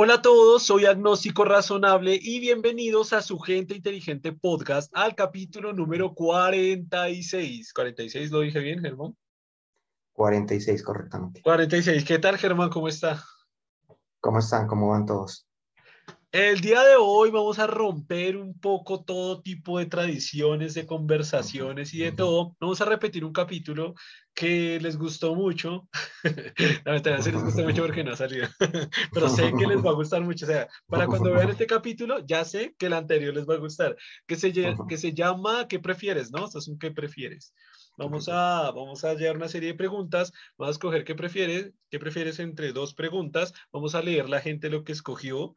Hola a todos, soy Agnóstico Razonable y bienvenidos a su Gente Inteligente Podcast al capítulo número 46. 46, ¿lo dije bien, Germán? 46, correctamente. 46, ¿qué tal, Germán? ¿Cómo está? ¿Cómo están? ¿Cómo van todos? El día de hoy vamos a romper un poco todo tipo de tradiciones, de conversaciones y de todo. Vamos a repetir un capítulo que les gustó mucho. La verdad, se les gustó mucho porque no ha salido. Pero sé que les va a gustar mucho. O sea, para cuando vean este capítulo, ya sé que el anterior les va a gustar. Que se, que se llama ¿Qué prefieres? ¿No? Esto es un ¿Qué prefieres? Vamos a, vamos a llevar una serie de preguntas. Vamos a escoger qué prefieres, qué prefieres entre dos preguntas. Vamos a leer la gente lo que escogió.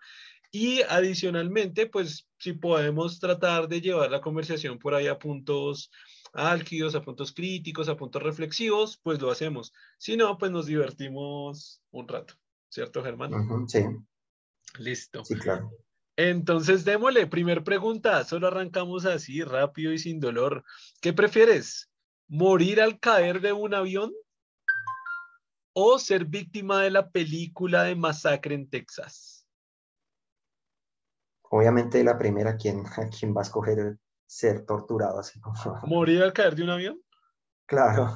Y adicionalmente, pues si podemos tratar de llevar la conversación por ahí a puntos álgidos, a puntos críticos, a puntos reflexivos, pues lo hacemos. Si no, pues nos divertimos un rato, ¿cierto, Germán? sí. Listo. Sí, claro. Entonces, démosle, primer pregunta, solo arrancamos así, rápido y sin dolor. ¿Qué prefieres? ¿Morir al caer de un avión o ser víctima de la película de Masacre en Texas? Obviamente la primera, ¿quién, quién va a escoger ser torturado así como... ¿Morir al caer de un avión? Claro.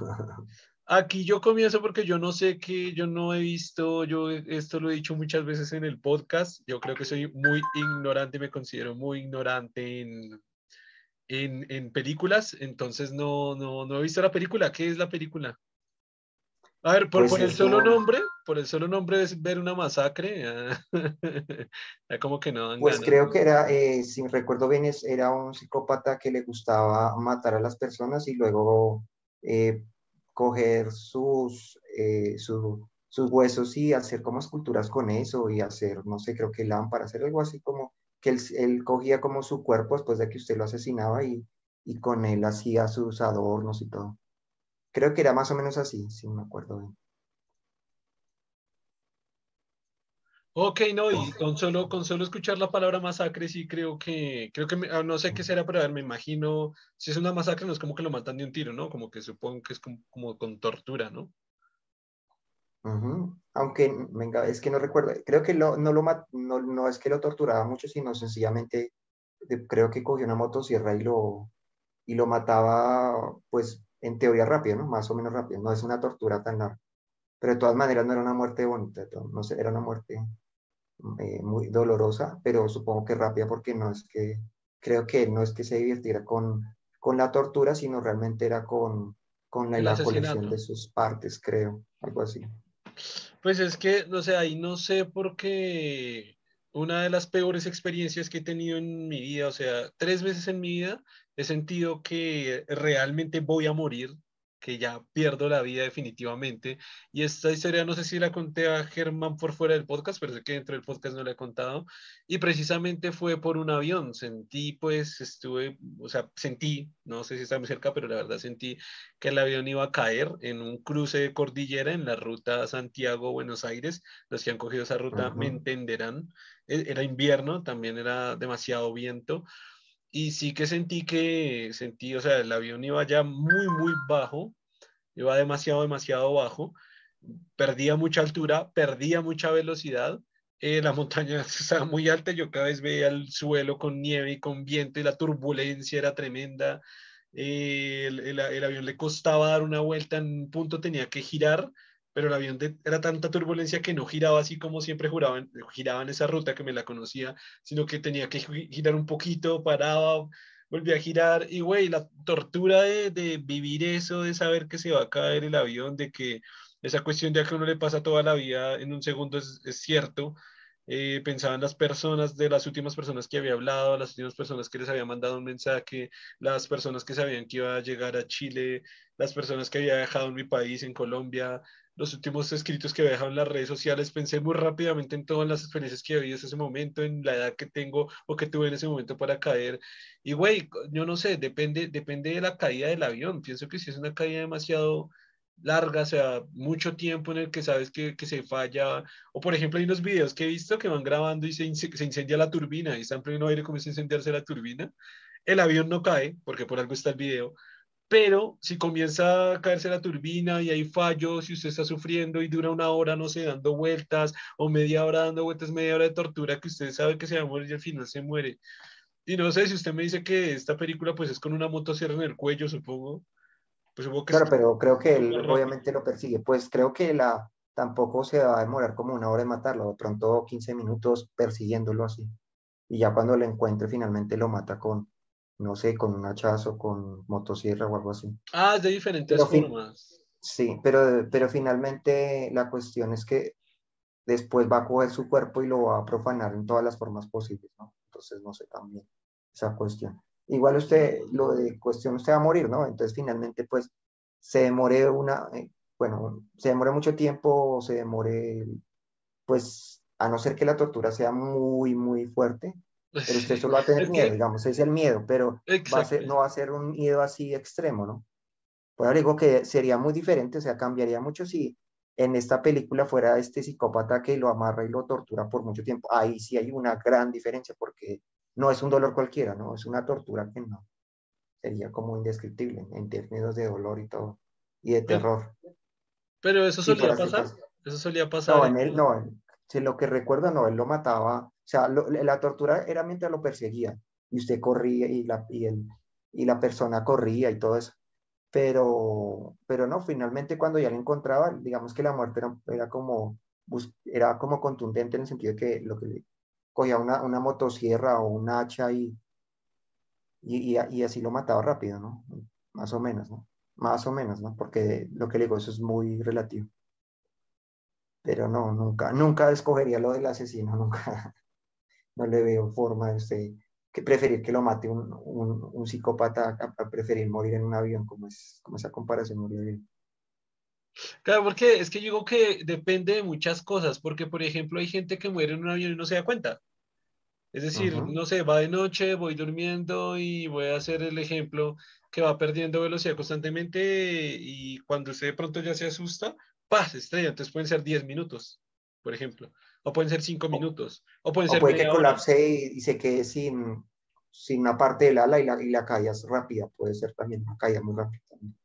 Aquí yo comienzo porque yo no sé que yo no he visto, yo esto lo he dicho muchas veces en el podcast, yo creo que soy muy ignorante, me considero muy ignorante en, en, en películas, entonces no, no, no he visto la película. ¿Qué es la película? A ver, por, pues el solo nombre, por el solo nombre es ver una masacre, ya, como que no. pues creo que era, eh, si recuerdo bien, era un psicópata que le gustaba matar a las personas y luego eh, coger sus, eh, sus huesos y hacer como esculturas con eso y hacer, no sé, creo que lámpara, hacer algo así como que él, él cogía como su cuerpo después de que usted lo asesinaba y, y con él hacía sus adornos y todo. Creo que era más o menos así, si me acuerdo bien. Ok, no, y con solo, con solo escuchar la palabra masacre, sí creo que, creo que, ah, no sé qué será, pero a ver, me imagino, si es una masacre no es como que lo matan de un tiro, ¿no? Como que supongo que es como, con tortura, ¿no? Aunque, venga, es que no recuerdo, creo que no, lo, no, no es que lo torturaba mucho, sino sencillamente creo que cogió una motosierra y lo, y lo mataba, pues, en teoría rápido, ¿no? Más o menos rápido, no es una tortura tan larga. Pero de todas maneras no era una muerte bonita, no sé, era una muerte eh, muy dolorosa, pero supongo que rápida porque no es que, creo que no es que se divirtiera con, con la tortura, sino realmente era con, con la, la colección de sus partes, creo, algo así. Pues es que, no sé, ahí no sé por qué una de las peores experiencias que he tenido en mi vida, o sea, tres veces en mi vida he sentido que realmente voy a morir, que ya pierdo la vida definitivamente. Y esta historia no sé si la conté a Germán por fuera del podcast, pero sé que dentro del podcast no la he contado. Y precisamente fue por un avión. Sentí, pues, estuve, o sea, sentí, no sé si está muy cerca, pero la verdad sentí que el avión iba a caer en un cruce de cordillera en la ruta Santiago-Buenos Aires. Los que han cogido esa ruta me entenderán. E, era invierno, también era demasiado viento y sí que sentí que, sentí, o sea, el avión iba ya muy, muy bajo, iba demasiado, demasiado bajo, perdía mucha altura, perdía mucha velocidad, eh, la montaña estaba muy alta, yo cada vez veía el suelo con nieve y con viento y la turbulencia era tremenda, eh, el, el, el, avión le costaba dar una vuelta, en un punto tenía que girar pero el avión era tanta turbulencia que no giraba así como siempre juraban, giraba en esa ruta que me la conocía, sino que tenía que girar un poquito, paraba, volvía a girar, y güey, la tortura de, de, vivir eso, de saber que se va a caer el avión, de que esa cuestión de que uno le pasa toda la vida en un segundo es, es cierto, eh, pensaba en las personas, de las últimas personas que había hablado, las últimas personas que les había mandado un mensaje, las personas que sabían que iba a llegar a Chile, las personas que había dejado en mi país, en Colombia, los últimos escritos que dejado en las redes sociales, pensé muy rápidamente en todas las experiencias que había en ese momento, en la edad que tengo o que tuve en ese momento para caer. Y güey, yo no sé, depende, depende de la caída del avión. Pienso que si es una caída demasiado larga, o sea, mucho tiempo en el que sabes que, que, se falla, o por ejemplo hay unos videos que he visto que van grabando y se, se incendia la turbina y está en pleno aire comienza a incendiarse la turbina, el avión no cae, porque por algo está el video, pero si comienza a caerse la turbina y hay fallos y usted está sufriendo y dura una hora, no sé, dando vueltas o media hora dando vueltas, media hora de tortura que usted sabe que se va a morir y al final se muere. Y no sé si usted me dice que esta película pues es con una motosierra en el cuello, supongo. Pues supongo que claro, pero creo que él obviamente lo persigue. Pues creo que la tampoco se va a demorar como una hora en matarlo, de pronto 15 minutos persiguiéndolo así. Y ya cuando lo encuentre finalmente lo mata con, no sé, con un hachazo, con motosierra o algo así. Ah, de diferentes formas. Sí, pero, pero finalmente la cuestión es que después va a coger su cuerpo y lo va a profanar en todas las formas posibles, ¿no? Entonces, no sé también esa cuestión. Igual usted, lo de cuestión, usted va a morir, ¿no? Entonces, finalmente, pues, se demore una, eh, bueno, se demore mucho tiempo, se demore, pues, a no ser que la tortura sea muy, muy fuerte, pero usted solo va a tener miedo, digamos, es el miedo, pero va a ser, no va a ser un miedo así extremo, ¿no? Por ahora digo que sería muy diferente, o sea, cambiaría mucho si en esta película fuera este psicópata que lo amarra y lo tortura por mucho tiempo. Ahí sí hay una gran diferencia porque no es un dolor cualquiera, ¿no? Es una tortura que no. Sería como indescriptible en términos de dolor y todo, y de terror. Pero eso solía pasar. Eso solía pasar. No, en él, no, si lo que recuerdo, no, él lo mataba o sea, la tortura era mientras lo perseguía y usted corría y la, y, y la persona corría y todo eso. Pero, pero no, finalmente cuando ya lo encontraba, digamos que la muerte era, era como, era como contundente en el sentido de que lo que cogía una, una motosierra o un hacha y, y, y, así lo mataba rápido, ¿no? Más o menos, ¿no? Más o menos, ¿no? Porque lo que le digo, eso es muy relativo. Pero no, nunca, nunca escogería lo del asesino, nunca no le veo forma de usted que preferir que lo mate un, un, psicópata a, preferir morir en un avión, como, es, como esa comparación morir Claro, porque es que yo digo que depende de muchas cosas, porque por ejemplo hay gente que muere en un avión y no se da cuenta. Es decir, no sé, va de noche, voy durmiendo y voy a hacer el ejemplo que va perdiendo velocidad constantemente y cuando usted de pronto ya se asusta, ¡paz! estrella. Entonces pueden ser 10 minutos, por ejemplo o pueden ser cinco minutos, o pueden ser puede que colapse y, se quede sin, sin una parte del ala y la, y la caída es rápida, puede ser también una caída muy rápida.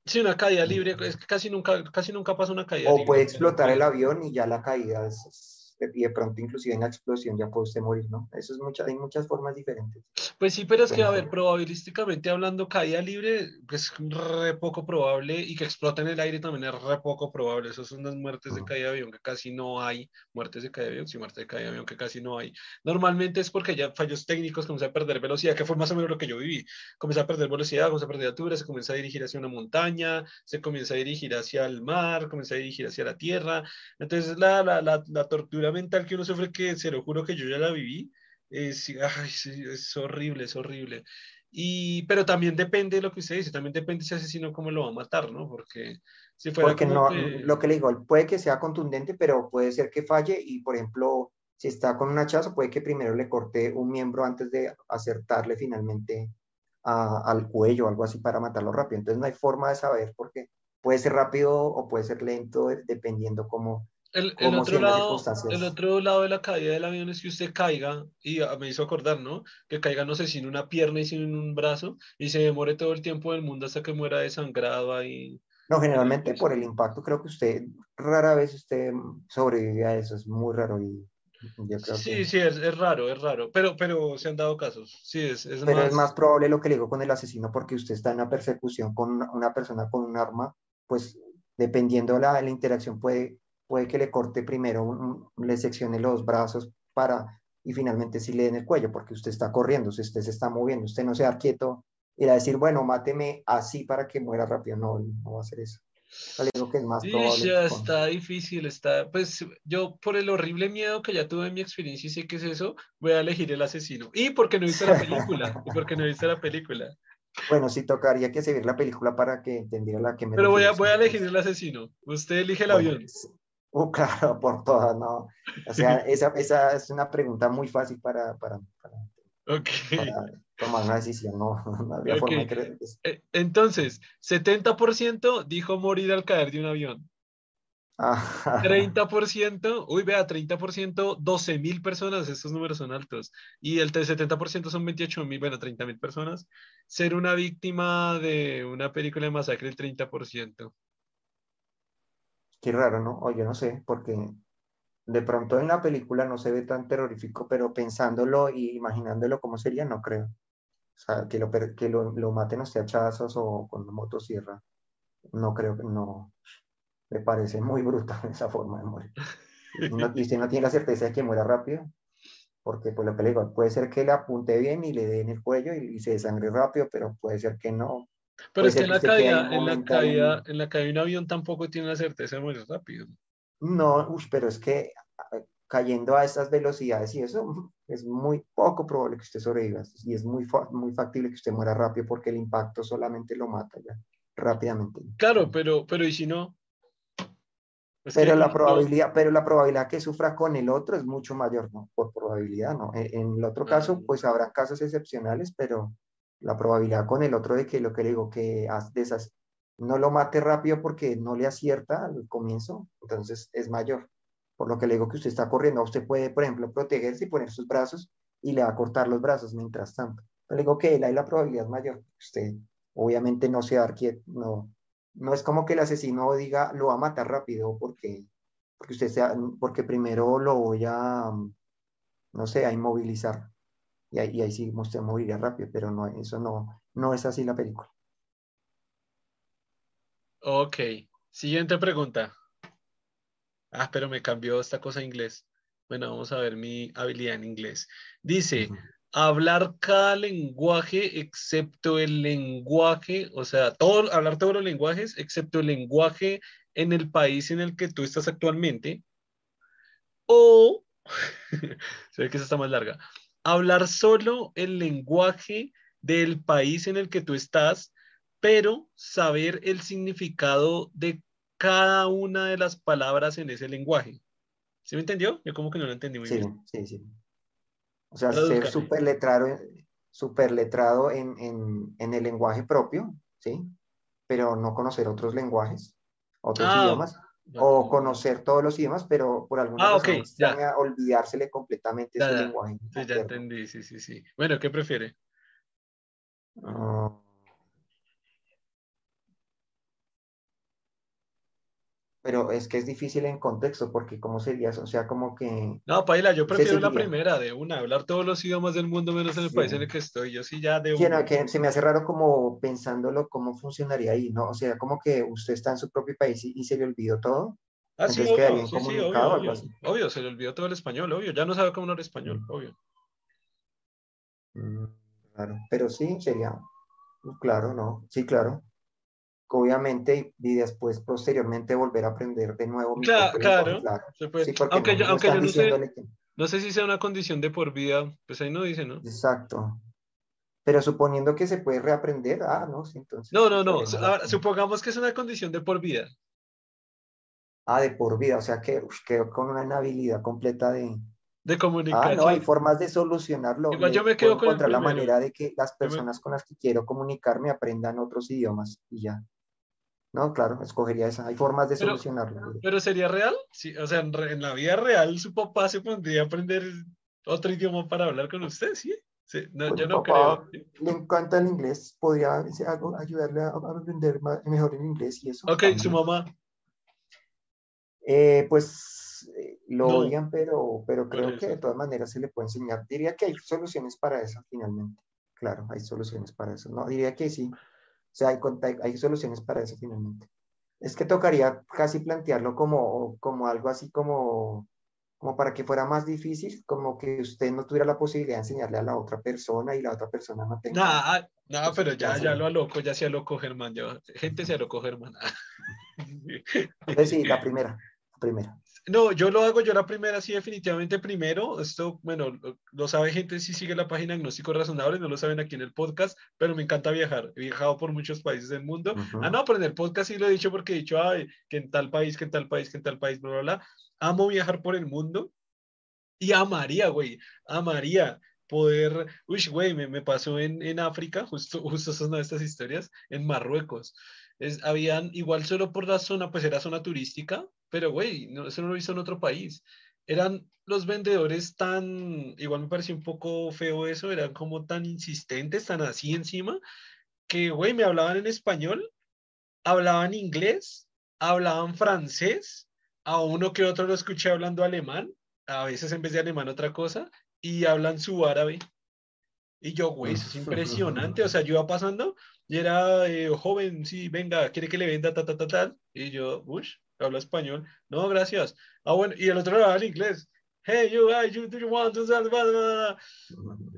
Sí, una caída libre, es que casi nunca, casi nunca pasa una caída o puede explotar el avión y ya la caída es, y de pronto inclusive en la explosión ya puede usted morir, ¿no? Eso es mucha, hay muchas formas diferentes. Pues sí, pero es que, a ver, probabilísticamente hablando, caída libre es re poco probable y que explote en el aire también es re poco probable. Esas son las muertes de caída de avión que casi no hay, muertes de caída de avión, sí, muertes de caída de avión que casi no hay. Normalmente es porque ya fallos técnicos, comienza a perder velocidad, que fue más o menos lo que yo viví. Comienza a perder velocidad, comienza a perder altura, se comienza a dirigir hacia una montaña, se comienza a dirigir hacia el mar, comienza a dirigir hacia la tierra. Entonces la, la, la, la tortura mental que uno sufre, que se lo juro que yo ya la viví, es, es horrible, es horrible. Y, pero también depende de lo que usted dice, también depende ese asesino cómo lo va a matar, ¿no? Porque si fuera Porque no, lo que le digo, puede que sea contundente, pero puede ser que falle y, por ejemplo, si está con un hachazo, puede que primero le corte un miembro antes de acertarle finalmente al cuello o algo así para matarlo rápido. Entonces no hay forma de saber porque puede ser rápido o puede ser lento dependiendo cómo, el, el, otro lado, el otro lado de la caída del avión es que usted caiga, y me hizo acordar, ¿no? Que caiga, no sé, sin una pierna y sin un brazo, y se demore todo el tiempo del mundo hasta que muera desangrado ahí. No, generalmente por el impacto, creo que usted, rara vez usted sobrevive a eso, es muy raro. Y sí, sí, es, es, raro, es raro, pero, pero se han dado casos, sí, es, es Pero es más probable lo que le digo con el asesino, porque usted está en una persecución con una persona con un arma, pues dependiendo de la, la interacción puede puede que le corte primero, le seccione los brazos para, y finalmente sí le den el cuello, porque usted está corriendo, si usted se está moviendo, usted no se da quieto, y a decir, bueno, máteme así para que muera rápido, no, no va a hacer eso. que es más probable. Ya está difícil, está, pues yo por el horrible miedo que ya tuve en mi experiencia y sé que es eso, voy a elegir el asesino. Y porque no he visto la película, y porque no he visto la película. Bueno, sí tocaría que seguir la película para que entendiera la que me... Pero voy a, voy a elegir el asesino. Usted elige el avión. Uh, claro, por todas, ¿no? O sea, esa, esa, es una pregunta muy fácil para, para, para, tomar una decisión, ¿no? no había forma de eh, Entonces, 70% dijo morir al caer de un avión. Ah, 30%, uy, vea, 30%, 12 mil personas, estos números son altos. Y el 70% son 28 mil, bueno, 30 mil personas. Ser una víctima de una película de masacre, el 30%. Qué raro, ¿no? O yo no sé, porque de pronto en la película no se ve tan terrorífico, pero pensándolo y imaginándolo cómo sería, no creo. O sea, que lo, que lo, maten a hachazos o con motosierra, no creo que no. Me parece muy brutal esa forma de morir. Y, usted no tiene la certeza de que muera rápido, porque por lo que le puede ser que le apunte bien y le dé en el cuello y, y se desangre rápido, pero puede ser que no. Pero es que ser en que la caída, en la caída, en la caída de un avión tampoco tiene la certeza de morir rápido. No, pero es que cayendo a estas velocidades y eso es muy poco probable que usted sobreviva y es muy, muy factible que usted muera rápido porque el impacto solamente lo mata ya rápidamente. Claro, pero, pero ¿y si no? Es Pero que la no- probabilidad, pero la probabilidad que sufra con el otro es mucho mayor, ¿no? Por probabilidad, ¿no? En, en el otro caso, pues habrá casos excepcionales, pero la probabilidad con el otro de que lo que le digo, que no lo mate rápido porque no le acierta al comienzo, entonces es mayor. Por lo que le digo que usted está corriendo, usted puede, por ejemplo, protegerse y poner sus brazos y le va a cortar los brazos mientras tanto. Le digo que ahí la probabilidad mayor. Usted obviamente no se va a dar quieto, no, no es como que el asesino diga lo va a matar rápido porque, porque usted sea, porque primero lo voy a, no sé, a inmovilizar. Y ahí, sí usted moriría rápido, pero no, eso no, no es así la película. Ok, siguiente pregunta. Ah, pero me cambió esta cosa a inglés. Bueno, vamos a ver mi habilidad en inglés. Dice, hablar cada lenguaje excepto el lenguaje, o sea, todo, hablar todos los lenguajes excepto el lenguaje en el país en el que tú estás actualmente. O, se ve que esa está más larga, hablar solo el lenguaje del país en el que tú estás, pero saber el significado de cada una de las palabras en ese lenguaje. ¿Sí me entendió? Yo como que no lo entendí muy Sí, bien. sí, sí. O sea, ser súper letrado, súper letrado en, en, en el lenguaje propio, ¿sí? Pero no conocer otros lenguajes, otros Ah, idiomas, o conocer todos los idiomas, pero por alguna Ah, razón ok, ya. olvidársele completamente Ya, su ya. lenguaje. Sí, ya entendí, sí, sí, sí. Bueno, ¿qué prefiere? Ah, pero es que es difícil en contexto, porque ¿cómo sería eso? O sea, como que No, Paila, yo prefiero la primera de una, hablar todos los idiomas del mundo menos en el Sí. país en el que estoy. Yo sí ya de Sí, no, una. que se me hace raro como pensándolo cómo funcionaría ahí, ¿no? O sea, como que usted está en su propio país y, y se le olvidó todo, Ah, sí, entonces obvio, sí, sí, obvio, obvio. Obvio, se le olvidó todo el español, obvio. Ya no sabe cómo hablar español, Mm. obvio. Mm, Claro, pero sí, sería, claro, ¿no? Sí, claro. Obviamente, y, después, posteriormente, volver a aprender de nuevo claro, claro. Sí, Aunque no, yo, no aunque yo no sé, que... no sé si sea una condición de por vida, pues ahí no dice, ¿no? Exacto. Pero suponiendo que se puede reaprender, ah, no, sí, entonces No, no, no. Ahora, supongamos que es una condición de por vida. Ah, de por vida, o sea que uf, quedó con una inhabilidad completa de... De Ah, comunicación. no, hay formas de solucionarlo. Igual yo me puedo quedo con el encontrar la manera de que las me- personas con las que quiero comunicarme aprendan otros idiomas y ya. No, claro, escogería esa. Hay formas de Pero- solucionarlo. Pero sería real, sí, o sea, en, re- en la vida real su papá se pondría a aprender otro idioma para hablar con usted, ¿sí? Sí, no, Pues yo no papá creo. le encanta el inglés, podría algo ayudarle a, a aprender ma- mejor el inglés y eso. Ok, también. su mamá, Eh, pues eh, lo No. odian, pero, pero creo que de todas maneras se le puede enseñar. Diría que hay soluciones para eso finalmente. Claro, hay soluciones para eso. No, diría que sí. O sea, hay, hay, soluciones para eso finalmente. Es que tocaría casi plantearlo como, como algo así como, como para que fuera más difícil, como que usted no tuviera la posibilidad de enseñarle a la otra persona y la otra persona no tenga. nah, nah, Pues, pero ya, ya lo aloco, ya se alocó Germán, ya, gente se alocó Germán. Entonces sí, la primera, la primera. No, yo lo hago yo la primera, sí, definitivamente primero. Esto, bueno, lo, lo sabe gente si sigue la página Agnósticos Razonables, no lo saben aquí en el podcast, pero me encanta viajar. He viajado por muchos países del mundo. Ujú. Ah, no, pero en el podcast sí lo he dicho porque he dicho, ay, que en tal país, que en tal país, que en tal país, bla, bla, bla. Amo viajar por el mundo y amaría, güey, amaría poder, uy, güey, me, me pasó en, en África, justo, justo son estas historias, en Marruecos. Es, habían, igual solo por la zona, pues era zona turística, pero güey, no, eso no lo hizo en otro país. Eran los vendedores tan, igual me pareció un poco feo eso, eran como tan insistentes, tan así encima, que güey, me hablaban en español, hablaban inglés, hablaban francés, a uno que otro lo escuché hablando alemán, a veces en vez de alemán otra cosa, y hablan su árabe. Y yo, güey, eso es impresionante. O sea, yo iba pasando y era eh, joven, sí, venga, quiere que le venda, ta, ta, ta, tal. Y yo, uff, habla español. No, gracias. Ah, bueno, y el otro hablaba en inglés hey, you, you, do you want to...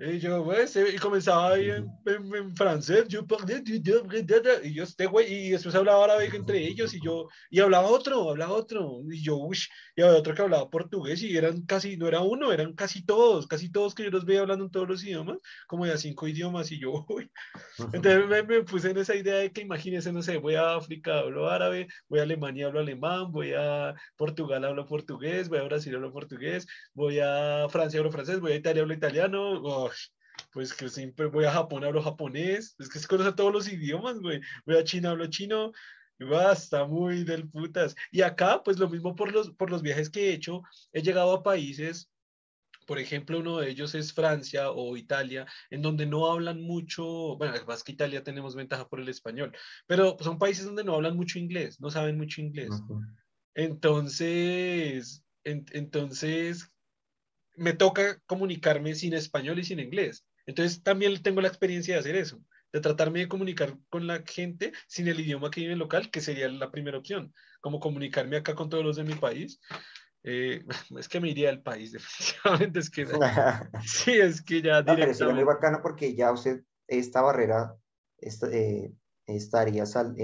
Y yo, pues, y comenzaba ahí en, en, francés, yo, y yo, este güey, y después hablaba árabe entre ellos, y yo, y hablaba otro, hablaba otro, y yo, uy, y había otro que hablaba portugués, y eran casi, no era uno, eran casi todos, casi todos que yo los veía hablando en todos los idiomas, como de a cinco idiomas, y yo, uy. Entonces me, me, puse en esa idea de que imagínense, no sé, voy a África, hablo árabe, voy a Alemania, hablo alemán, voy a Portugal, hablo portugués, voy a Brasil, hablo portugués, voy a Francia, hablo francés, voy a Italia, hablo italiano, pues que siempre voy a Japón, hablo japonés, es que se conoce todos los idiomas, güey, voy a China, hablo chino, basta, muy del putas. Y acá, pues lo mismo por los, por los viajes que he hecho, he llegado a países por ejemplo, uno de ellos es Francia o Italia, en donde no hablan mucho, bueno, más que Italia tenemos ventaja por el español, pero son países donde no hablan mucho inglés, no saben mucho inglés. Entonces, entonces, me toca comunicarme sin español y sin inglés. Entonces también tengo la experiencia de hacer eso, de tratarme de comunicar con la gente sin el idioma que vive local, que sería la primera opción, como comunicarme acá con todos los de mi país. Eh, es que me iría al país, definitivamente. Es que sí, es que ya. No, pero sería muy bacano porque ya usted esta barrera esta, eh, estaría, sal,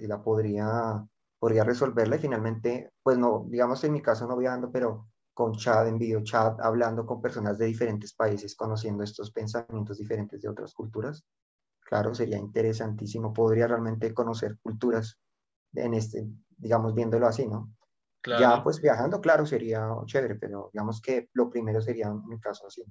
la podría, podría resolverla y finalmente, pues no, digamos en mi caso no viajando, pero con chat, en video chat, hablando con personas de diferentes países, conociendo estos pensamientos diferentes de otras culturas. Claro, sería interesantísimo. Podría realmente conocer culturas en este, digamos, viéndolo así, ¿no? Claro. Ya pues viajando, claro, sería chévere, pero digamos que lo primero sería en mi caso así.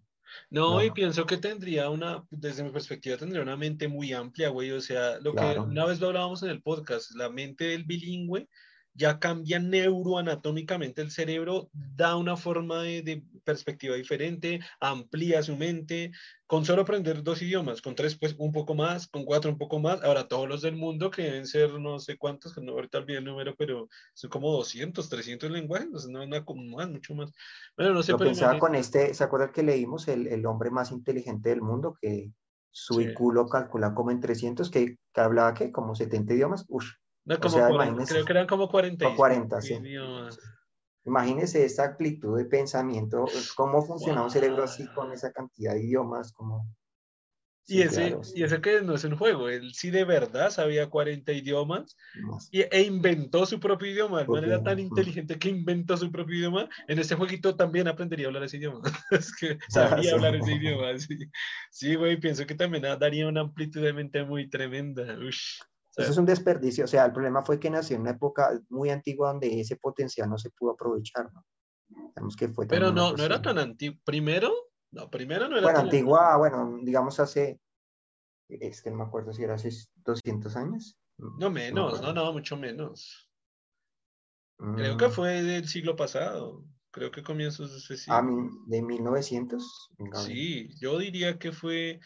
No, y pienso que tendría una, desde mi perspectiva, tendría una mente muy amplia, güey. O sea, lo que una vez lo hablábamos en el podcast, la mente del bilingüe ya cambia neuroanatómicamente el cerebro, da una forma de, perspectiva diferente, amplía su mente, con solo aprender dos idiomas, con tres pues un poco más, con cuatro un poco más, ahora todos los del mundo que deben ser no sé cuántos, no ahorita olvidé el número, pero son como 200, 300 lenguajes, no, no, más, mucho más. Bueno, no sé. Lo pensaba con este, ¿se acuerdan que leímos el, el, hombre más inteligente del mundo que su IQ lo calcula como en 300, que, que hablaba que como 70 idiomas? Uf, no, como creo que eran como 40. 40, sí. Imagínese esa amplitud de pensamiento, cómo funciona un cerebro así con esa cantidad de idiomas, como... y, ese, y ese que no es un juego, él sí de verdad sabía 40 idiomas y, e inventó su propio idioma, de manera tan inteligente que inventó su propio idioma. En este jueguito también aprendería a hablar ese idioma. es que sabía hablar ese idioma. Sí. sí, güey, pienso que también daría una amplitud de mente muy tremenda. Ush. Eso es un desperdicio. O sea, el problema fue que nació en una época muy antigua donde ese potencial no se pudo aprovechar, ¿no? Digamos que fue Pero no, no era tan antiguo. Primero, no, primero no era bueno, antigua, bueno, digamos hace, es que no me acuerdo si era hace 200 años. No menos, no, no, mucho menos. Creo que mm. fue del siglo pasado. Creo que comienzos de ese siglo. Ah, de 1900. Sí, yo diría que fue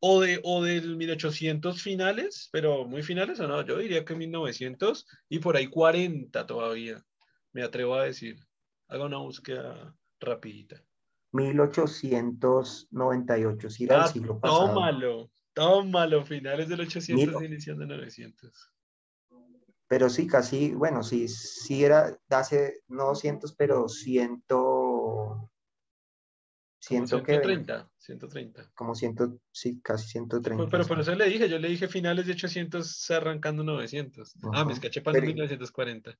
o, de, o del 1800 finales, pero muy finales o no, yo diría que 1900 y por ahí 40 todavía, me atrevo a decir. Haga una búsqueda rapidita. 1898, si era el ah, siglo pasado. Tómalo, tómalo, finales del 800, iniciando 900. Pero sí, casi, bueno, sí, sí era hace, no 200, pero 100, 130, 130. Como 100, sí, casi 130. Pero, por eso le dije, yo le dije finales de 800 arrancando 900. Ah, me escaché para 1940.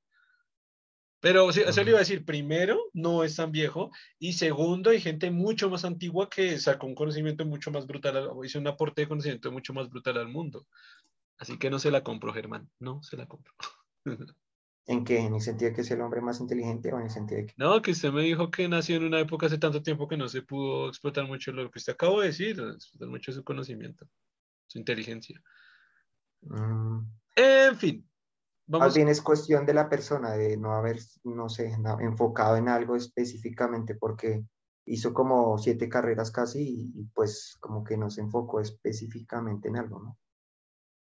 Pero eso le iba a decir, primero, no es tan viejo, y segundo, hay gente mucho más antigua que sacó un conocimiento mucho más brutal, hizo un aporte de conocimiento mucho más brutal al mundo. Así que no se la compro, Germán, no se la compro. ¿En qué? ¿En el sentido de que es el hombre más inteligente o en el sentido de que... No, que usted me dijo que nació en una época hace tanto tiempo que no se pudo explotar mucho lo que usted acabó de decir, explotar mucho su conocimiento, su inteligencia. Mm. En fin, Más bien es cuestión de la persona, de no haber, no sé, enfocado en algo específicamente, porque hizo como siete carreras casi y, pues como que no se enfocó específicamente en algo, ¿no?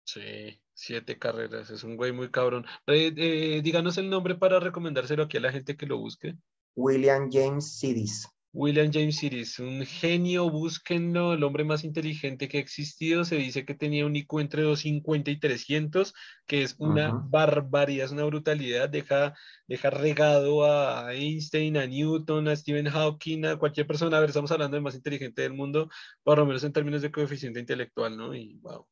Sí, siete carreras, es un güey muy cabrón. Eh, díganos el nombre para recomendárselo aquí a la gente que lo busque. William James Sidis. William James Iris, un genio, búsquenlo, el hombre más inteligente que ha existido. Se dice que tenía un IQ entre 250 y 300, que es una barbaridad, es una brutalidad. Deja, deja regado a Einstein, a Newton, a Stephen Hawking, a cualquier persona. A ver, estamos hablando del más inteligente del mundo, por lo menos en términos de coeficiente intelectual, ¿no? Y wow.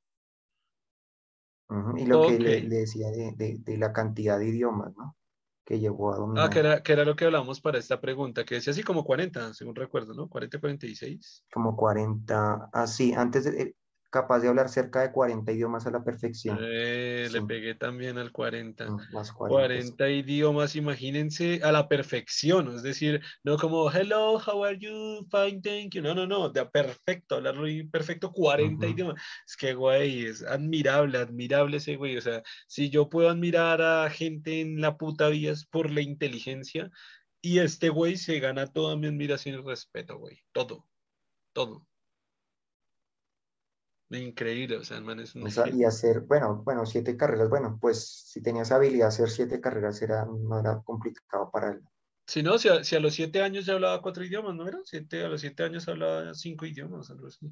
Y lo que le, decía de, de la cantidad de idiomas, ¿no? que llegó a dominar. Ah, que era, que era lo que hablamos para esta pregunta, que decía así como 40, según recuerdo, ¿no? 40, 46. Como 40, así, antes de, capaz de hablar cerca de 40 idiomas a la perfección. Eh, le pegué también al 40. 40, idiomas, imagínense, a la perfección. Es decir, no como, hello, how are you, fine, thank you. No, no, no, de perfecto, hablarlo perfecto, 40 idiomas. Es que, güey, es admirable, admirable ese güey. O sea, si yo puedo admirar a gente en la puta vida es por la inteligencia. Y este güey se gana toda mi admiración y respeto, güey. Todo, todo. Increíble, o sea, el man es un... y hacer, bueno, bueno, siete carreras, bueno, pues si tenías habilidad hacer siete carreras era, no era complicado para él. Si no, si a, si a los siete años ya hablaba cuatro idiomas, ¿no era? Siete, a los siete años hablaba cinco idiomas, algo así.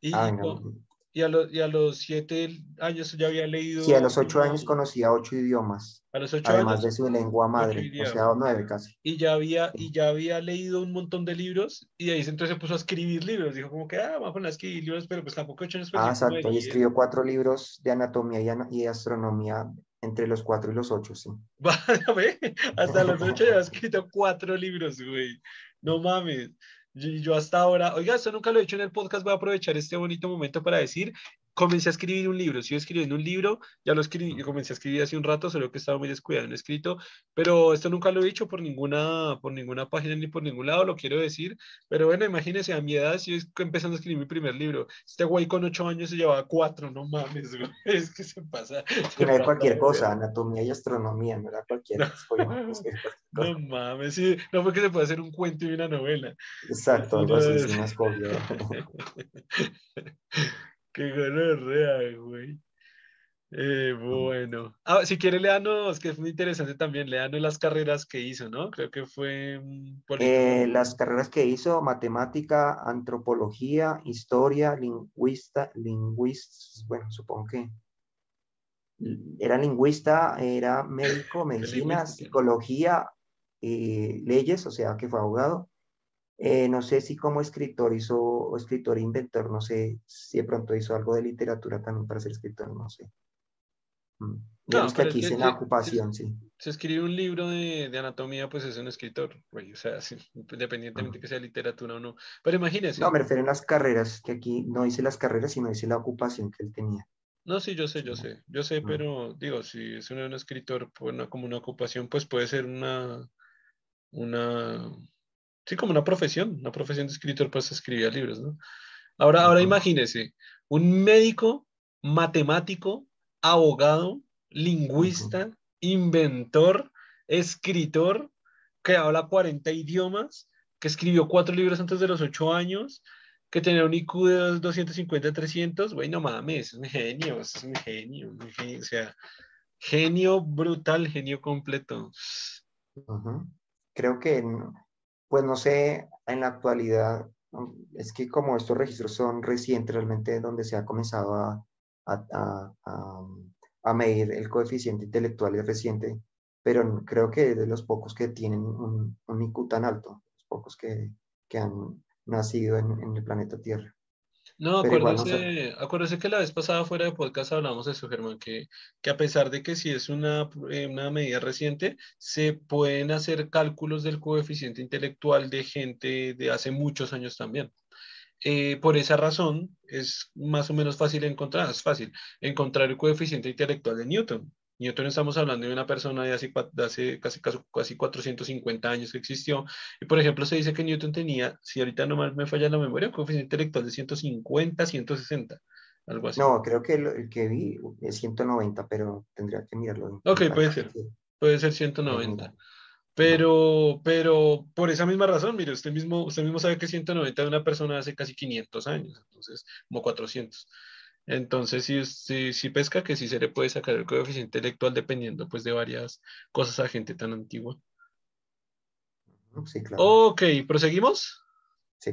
Y, ah, y a, los, y a los siete años ya había leído. Sí, a los ocho años conocía ocho idiomas. A los ocho además de su lengua madre, o sea, nueve casi. Y ya, había, y ya había leído un montón de libros y ahí entonces se puso a escribir libros. Dijo como que, ah, vamos a poner a escribir libros, pero pues tampoco ocho años. Ah, exacto, y escribió cuatro libros de anatomía y, y astronomía entre los cuatro y los ocho, sí. Hasta los ocho ya ha escrito cuatro libros, güey. No mames. Yo, hasta ahora, oiga, esto nunca lo he hecho en el podcast, voy a aprovechar este bonito momento para decir comencé a escribir un libro, sigo escribiendo un libro, ya lo escribí, yo comencé a escribir hace un rato, solo que estaba muy descuidado en escrito, pero esto nunca lo he dicho por ninguna, por ninguna página ni por ningún lado, lo quiero decir, pero bueno, imagínense, a mi edad yo empezando a escribir mi primer libro, este güey con ocho años se llevaba cuatro, no mames, güey. es que se pasa. no era cualquier cosa, anatomía y astronomía, no era cualquier no, no mames, sí, no fue que se puede hacer un cuento y una novela. Exacto, algo así, es más Qué gonorrea, güey. Eh, bueno, ah, si quiere leanos, que es muy interesante también, leanos las carreras que hizo, ¿no? Creo que fue... Eh, las carreras que hizo, matemática, antropología, historia, lingüista, lingüista, bueno, supongo que era lingüista, era médico, medicina, psicología, eh, leyes, o sea, que fue abogado, eh, no sé si como escritor hizo, o escritor inventor, no sé si de pronto hizo algo de literatura también para ser escritor, no sé. Mm. No, que aquí es la ocupación, sí. Si escribe un libro de, anatomía, pues es un escritor, o sea, independientemente que sea literatura o no. Pero imagínese. No, me refiero a las carreras, que aquí no hice las carreras, sino hice la ocupación que él tenía. No, sí, yo sé, yo sé, yo sé, pero digo, si es un, escritor pues, como una ocupación, pues puede ser una, una, sí, como una profesión, una profesión de escritor, pues escribía libros, ¿no? Ahora, ahora imagínese, un médico, matemático, abogado, lingüista, inventor, escritor, que habla 40 idiomas, que escribió cuatro libros antes de los ocho años, que tenía un IQ de 250, 300, güey, no mames, es un genio, es un genio, un genio, o sea, genio brutal, genio completo. Creo que pues no sé, en la actualidad, es que como estos registros son recientes realmente donde se ha comenzado a, a, a, medir el coeficiente intelectual es reciente, pero creo que de los pocos que tienen un, un IQ tan alto, los pocos que, que han nacido en el planeta Tierra. No, acuérdese, que la vez pasada fuera de podcast hablamos de eso, Germán, que, que a pesar de que si es una, eh, una, medida reciente, se pueden hacer cálculos del coeficiente intelectual de gente de hace muchos años también. Eh, por esa razón es más o menos fácil encontrar, es fácil encontrar el coeficiente intelectual de Newton. Newton estamos hablando de una persona de hace, hace casi, casi 450 años que existió. Y por ejemplo, se dice que Newton tenía, si ahorita no me falla la memoria, un coeficiente intelectual de 150, 160. algo así. No, creo que el, el que vi es 190, pero tendría que mirarlo. Ok, puede ser. Puede ser 190. Pero, pero por esa misma razón, mire, usted mismo, usted mismo sabe que 190 de una persona hace casi 500 años, entonces, como 400. Entonces, sí, sí pesca que sí se le puede sacar el coeficiente intelectual dependiendo, pues, de varias cosas a gente tan antigua. Sí, claro. Ok, ¿proseguimos? Sí.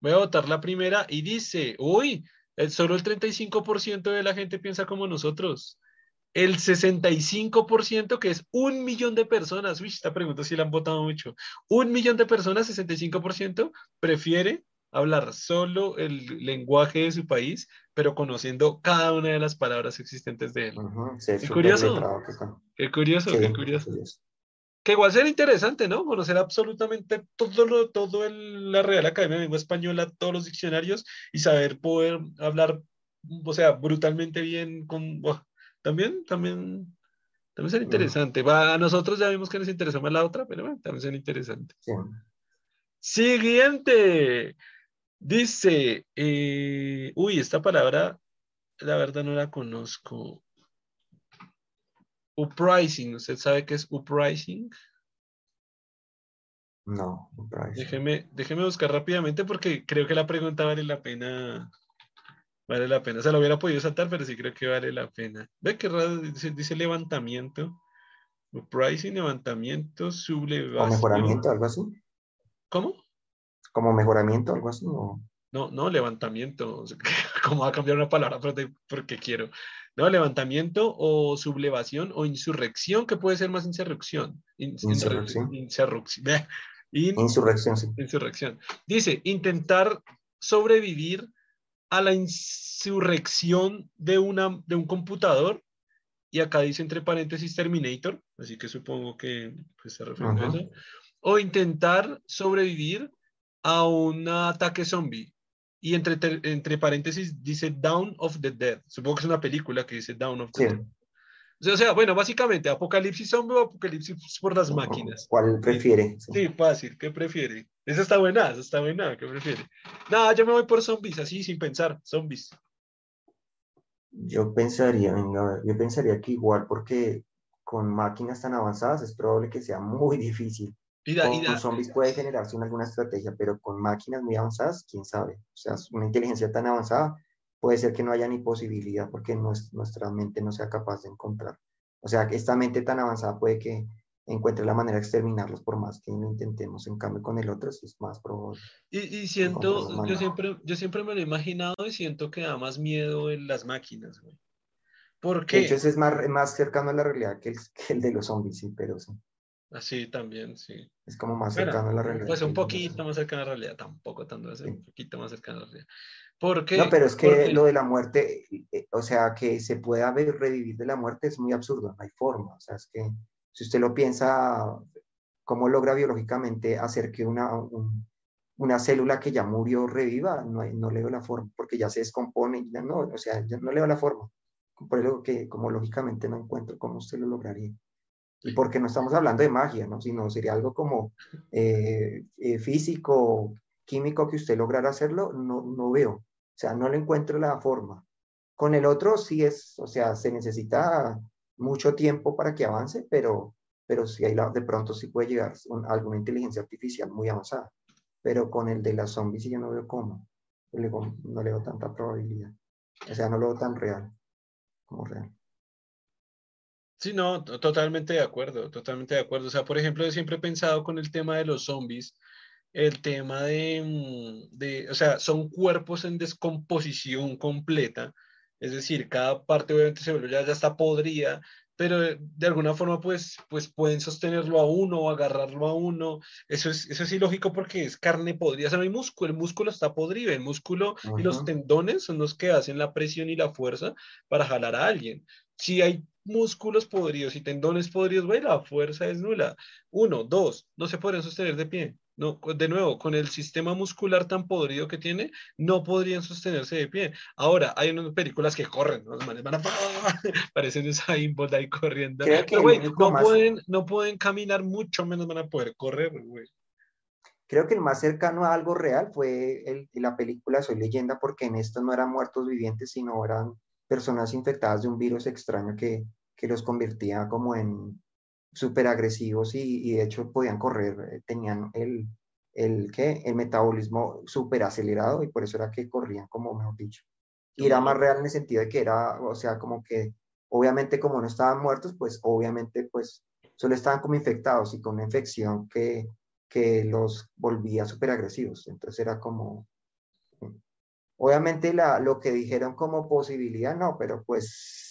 Voy a votar la primera y dice, uy, el, solo el 35% de la gente piensa como nosotros. El 65%, que es un millón de personas, uy, esta pregunta sí la han votado mucho, un millón de personas, 65%, prefiere hablar solo el lenguaje de su país, pero conociendo cada una de las palabras existentes de él. Ujú, sí, Qué curioso. letrado. Qué curioso, Sí, qué curioso. curioso. Que igual sería interesante, ¿no? Conocer absolutamente todo lo, todo el- la Real Academia de Lengua Española, todos los diccionarios y saber poder hablar, o sea, brutalmente bien con... también, también, también Mm. interesante. Va, a nosotros ya vimos que nos interesó más la otra, pero bueno, también sería interesante. Sí. Siguiente. Dice, eh, uy, esta palabra, la verdad no la conozco. Uprising, ¿usted sabe qué es uprising? No, Price. Déjeme, déjeme buscar rápidamente porque creo que la pregunta vale la pena. Vale la pena. O sea, lo hubiera podido saltar, pero sí creo que vale la pena. Ve que raro dice, dice levantamiento. Uprising, levantamiento, ¿O sublevación. mejoramiento, algo así? ¿Cómo? ¿Como mejoramiento, algo así? ¿O? No, no, levantamiento. O sea, ¿Cómo va a cambiar una palabra porque quiero? No, levantamiento o sublevación o insurrección, que puede ser más insurrección. In- Insurrección. insurrección. In- Insurrección, sí. insurrección. Dice, intentar sobrevivir a la insurrección de, una, de un computador. Y acá dice entre paréntesis Terminator, así que supongo que pues, se refiere a eso. O intentar sobrevivir a un ataque zombie. Y entre, entre paréntesis dice Down of the Dead. Supongo que es una película que dice Down of the Sí. Dead. O sea, bueno, básicamente, apocalipsis zombie o apocalipsis por las máquinas. ¿Cuál prefiere? Sí. Sí, fácil, ¿qué prefiere? Esa está buena, esa está buena, ¿qué prefiere? No, yo me voy por zombies, así sin pensar, zombies. Yo pensaría, venga, yo pensaría que igual, porque con máquinas tan avanzadas es probable que sea muy difícil. Y da- y Con zombies puede generarse una- alguna estrategia, pero con máquinas muy avanzadas, quién sabe. O sea, una inteligencia tan avanzada puede ser que no haya ni posibilidad porque nues- nuestra mente no sea capaz de encontrar. O sea, esta mente tan avanzada puede que encuentre la manera de exterminarlos por más que lo intentemos. En cambio, con el otro sí es más probable. y, y siento, yo siempre, yo siempre me lo he imaginado y siento que da más miedo en las máquinas, güey. ¿Por De qué? hecho, ese es más, más cercano a la realidad que el, que el de los zombies, sí, pero sí. Así también, sí. Es como más Bueno, cercano a la realidad. Pues un poquito más cercano a la realidad, tampoco tanto, es Sí. un poquito más cercano a la realidad. ¿Por qué? No, pero es que Porque- lo de la muerte, eh, o sea, que se pueda ver, revivir de la muerte es muy absurdo, no hay forma. O sea, es que si usted lo piensa, ¿cómo logra biológicamente hacer que una, un- una célula que ya murió reviva? No, no le veo la forma, porque ya se descompone, ya no, o sea, ya no le veo la forma. Por eso que como lógicamente no encuentro cómo usted lo lograría. Y porque no estamos hablando de magia, ¿no? Sino sería algo como eh, eh, físico, químico que usted lograra hacerlo, no, no veo. O sea, no le encuentro la forma. Con el otro sí es, o sea, se necesita mucho tiempo para que avance, pero, pero sí hay de pronto sí puede llegar un- alguna inteligencia artificial muy avanzada. Pero con el de las zombies sí yo no veo cómo. No le veo tanta probabilidad. O sea, no lo veo tan real como real. Sí, no, to- totalmente de acuerdo, totalmente de acuerdo. O sea, por ejemplo, yo siempre he pensado con el tema de los zombies, el tema de, mm, de, o sea, son cuerpos en descomposición completa, es decir, cada parte obviamente se vuelve ya, ya está podrida, pero de, de alguna forma pues, pues pueden sostenerlo a uno o agarrarlo a uno. Eso es, eso es ilógico porque es carne podrida, o sea, no hay músculo, el músculo está podrido, el músculo y los tendones son los que hacen la presión y la fuerza para jalar a alguien. Si hay músculos podridos y tendones podridos, güey, la fuerza es nula. Uno, dos, no se podrían sostener de pie. No, de nuevo, con el sistema muscular tan podrido que tiene, no podrían sostenerse de pie. Ahora, hay unas películas que corren, ¿no? Los manes van a... parecen esa Bolt ahí corriendo. Creo que Pero, único no más- pueden, no pueden caminar, mucho menos van a poder correr, güey. Creo que el más cercano a algo real fue el, la película Soy leyenda, porque en esto no eran muertos vivientes, sino eran personas infectadas de un virus extraño que, que los convertía como en súper agresivos y, y, de hecho podían correr, eh, tenían el, el, ¿qué? el metabolismo súper acelerado y por eso era que corrían como, mejor dicho. Y era más real en el sentido de que era, o sea, como que obviamente como no estaban muertos, pues obviamente pues solo estaban como infectados y con una infección que, que los volvía súper agresivos. Entonces era como, obviamente la, lo que dijeron como posibilidad, no, pero pues,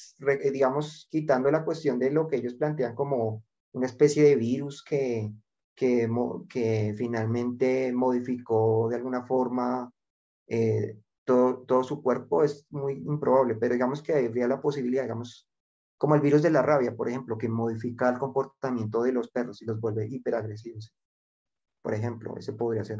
digamos, quitando la cuestión de lo que ellos plantean como una especie de virus que, que, que finalmente modificó de alguna forma eh, todo, todo, su cuerpo, es muy improbable, pero digamos que habría la posibilidad, digamos, como el virus de la rabia, por ejemplo, que modifica el comportamiento de los perros y los vuelve hiperagresivos. Por ejemplo, ese podría ser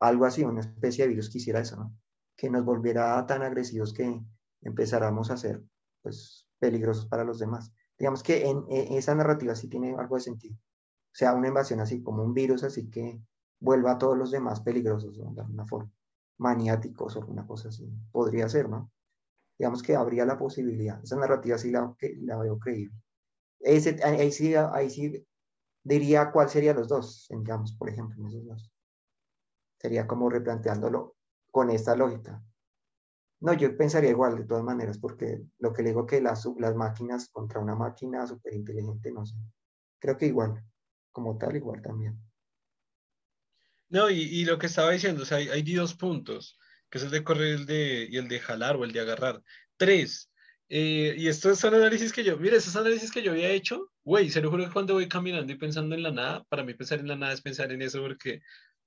algo así, una especie de virus que hiciera eso, ¿no? Que nos volviera tan agresivos que empezáramos a ser, pues, peligrosos para los demás. Digamos que en, en esa narrativa sí tiene algo de sentido. O sea, una invasión así como un virus, así que vuelva a todos los demás peligrosos, de alguna forma, maniáticos o alguna cosa así. Podría ser, ¿no? digamos que habría la posibilidad. Esa narrativa sí la, la veo creíble. Ese, ahí, sí, ahí sí diría cuál sería los dos, digamos, por ejemplo, en esos dos. Sería como replanteándolo con esta lógica. No, yo pensaría igual de todas maneras, porque lo que le digo que las, las máquinas contra una máquina súper inteligente, no sé. Creo que igual, como tal, igual también. No, y, lo que estaba diciendo, o sea, hay, hay dos puntos que es el de correr el de, y el de jalar o el de agarrar. Tres, eh, y estos son análisis que yo, mire, esos análisis que yo había hecho, güey, se lo juro que cuando voy caminando y pensando en la nada, para mí pensar en la nada es pensar en eso porque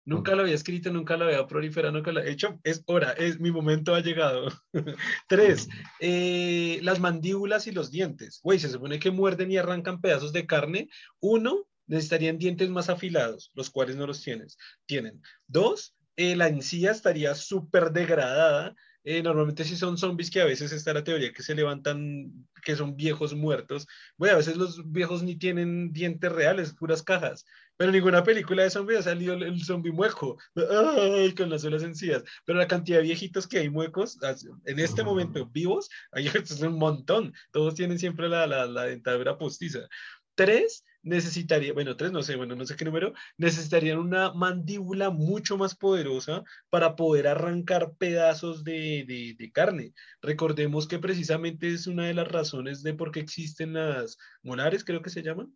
nunca lo había escrito, nunca lo había proliferado, nunca lo he hecho, es hora, es mi momento ha llegado. Tres, eh, las mandíbulas y los dientes, güey, se supone que muerden y arrancan pedazos de carne. Uno, necesitarían dientes más afilados, los cuales no los tienes, tienen. Dos, eh, la encía estaría súper degradada. Eh, normalmente si son zombies que a veces está la teoría que se levantan, que son viejos muertos. Bueno, a veces los viejos ni tienen dientes reales, puras cajas. Pero ninguna película de zombies ha salido el, zombie mueco, ¡ay! con las solas encías. Pero la cantidad de viejitos que hay muecos, en este momento vivos, hay un montón. Todos tienen siempre la, la, la dentadura postiza. Tres, necesitaría, bueno, tres, no sé, bueno, no sé qué número, necesitarían una mandíbula mucho más poderosa para poder arrancar pedazos de, de, de, carne. Recordemos que precisamente es una de las razones de por qué existen las molares, creo que se llaman,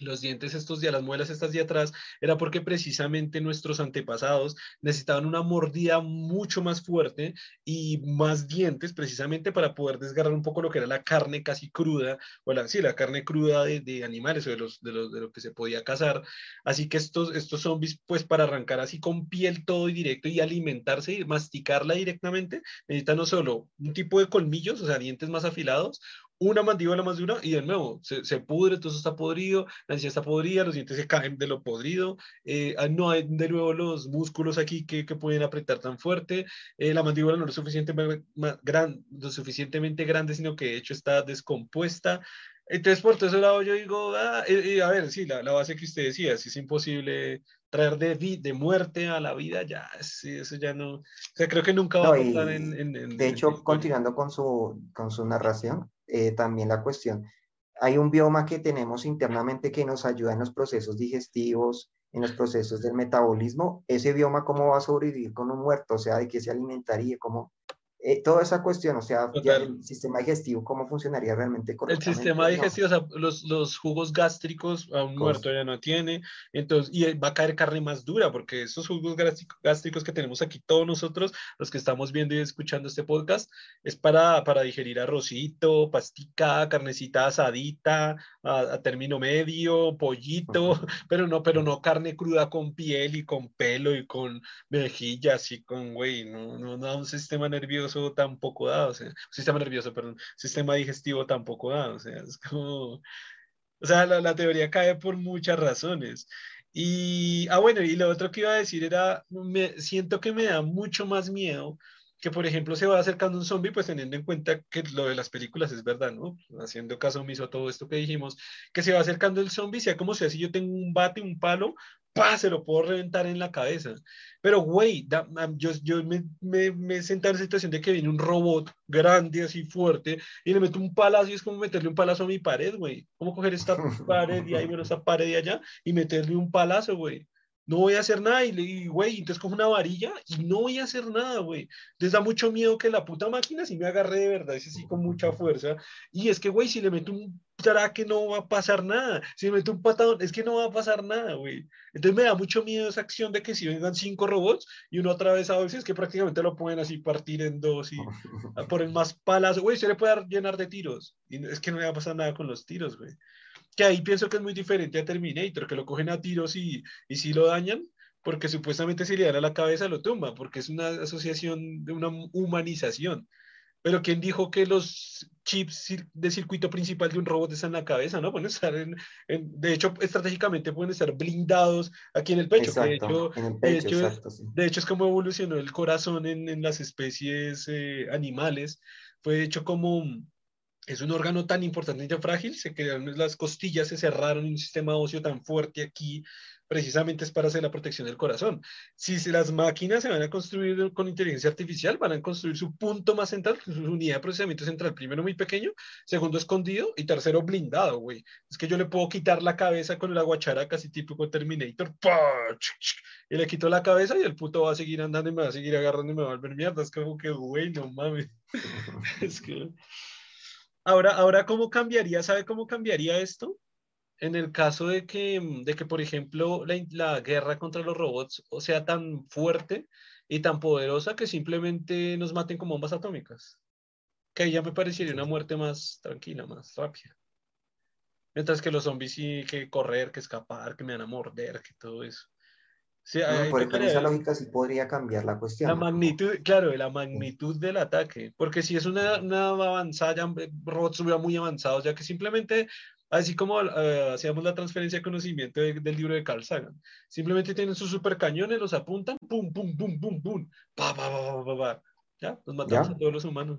los dientes estos de las muelas estas de atrás, era porque precisamente nuestros antepasados necesitaban una mordida mucho más fuerte y más dientes precisamente para poder desgarrar un poco lo que era la carne casi cruda, o la, sí, la carne cruda de, de animales o de, los, de, los, de lo que se podía cazar. Así que estos, estos zombies, pues para arrancar así con piel todo y directo y alimentarse y masticarla directamente, necesitan no solo un tipo de colmillos, o sea, dientes más afilados, una mandíbula más dura y de nuevo se, se pudre, todo eso está podrido, la encía está podrida, los dientes se caen de lo podrido, eh, ah, no hay de nuevo los músculos aquí que, que pueden apretar tan fuerte, eh, la mandíbula no es suficientemente, gran, lo suficientemente grande, sino que de hecho está descompuesta. Entonces, por todo ese lado, yo digo, ah, y, a ver, sí, la, la, base que usted decía, si es imposible traer de, de muerte a la vida, ya, sí, eso ya no, o sea, creo que nunca va no, a pasar en, en, en, De hecho, continuando con su, con su narración, eh, también la cuestión. Hay un bioma que tenemos internamente que nos ayuda en los procesos digestivos, en los procesos del metabolismo. Ese bioma, ¿cómo va a sobrevivir con un muerto? O sea, ¿de qué se alimentaría? ¿Cómo, eh, toda esa cuestión, o sea, el sistema digestivo, ¿cómo funcionaría realmente correctamente? El sistema digestivo, no. o sea, los, los, jugos gástricos a un muerto ya no tiene, entonces, y va a caer carne más dura, porque esos jugos gástricos que tenemos aquí todos nosotros, los que estamos viendo y escuchando este podcast, es para, para digerir arrocito, pastica, carnecita asadita, a, a término medio, pollito, uh -huh. pero no, pero no carne cruda con piel y con pelo y con mejillas y con, güey, no, no, no, un sistema nervioso tampoco dado, o sea, sistema nervioso, perdón, sistema digestivo tampoco dado, o sea, es como, o sea, la, la teoría cae por muchas razones. Y, ah, bueno, y lo otro que iba a decir era, me, siento que me da mucho más miedo que por ejemplo se va acercando un zombie, pues teniendo en cuenta que lo de las películas es verdad, ¿no? Haciendo caso omiso a todo esto que dijimos, que se va acercando el zombie, sea como sea, si yo tengo un bate, un palo, ¡pah! se lo puedo reventar en la cabeza. Pero, güey, yo, yo me, me, me senté en la situación de que viene un robot grande, así fuerte, y le meto un palazo y es como meterle un palazo a mi pared, güey. ¿Cómo coger esta pared y ahí, bueno, esta pared de allá y meterle un palazo, güey? No voy a hacer nada. Y, güey, entonces cojo una varilla y no voy a hacer nada, güey. Entonces da mucho miedo que la puta máquina si me agarre de verdad, es así con mucha fuerza. Y es que, güey, si le meto un traque no va a pasar nada. Si le meto un patadón, es que no va a pasar nada, güey. Entonces me da mucho miedo esa acción de que si vengan cinco robots y uno atravesado, es que prácticamente lo pueden así partir en dos y por el más palazo, güey, se le puede llenar de tiros. Y es que no me va a pasar nada con los tiros, güey que ahí pienso que es muy diferente a Terminator, que lo cogen a tiros y, y si lo dañan, porque supuestamente si le dan a la cabeza lo tumba, porque es una asociación de una humanización. Pero ¿quién dijo que los chips de circuito principal de un robot están en la cabeza? ¿no? Pueden estar en, de hecho, estratégicamente pueden estar blindados aquí en el pecho. de, hecho, de, hecho, es como evolucionó el corazón en, en las especies eh, animales. Fue hecho como es un órgano tan importante y tan frágil, se crearon las costillas, se cerraron un sistema óseo tan fuerte aquí, precisamente es para hacer la protección del corazón. Si las máquinas se van a construir con inteligencia artificial, van a construir su punto más central, su unidad de procesamiento central, primero muy pequeño, segundo escondido y tercero blindado, güey. Es que yo le puedo quitar la cabeza con el aguachara casi típico Terminator, y le quito la cabeza y el puto va a seguir andando y me va a seguir agarrando y me va a volver mierda. Es como que, güey, no mames. es que... Ahora, ahora, ¿cómo cambiaría? ¿Sabe cómo cambiaría esto? En el caso de que, de que por ejemplo, la, la guerra contra los robots o sea tan fuerte y tan poderosa que simplemente nos maten como bombas atómicas. Que ya me parecería una muerte más tranquila, más rápida. Mientras que los zombies sí que correr, que escapar, que me van a morder, que todo eso. Sí, por con esa lógica sí podría cambiar la cuestión. La magnitud, claro, la magnitud del ataque, porque si es una, una avanzada, robots muy avanzados, ya que simplemente, así como eh, hacíamos la transferencia de conocimiento del libro de Carl Sagan, simplemente tienen sus super cañones, los apuntan, pum, pum, pum, pum, pum, pa, pa, pa, pa, pa, ya, nos matamos a todos los humanos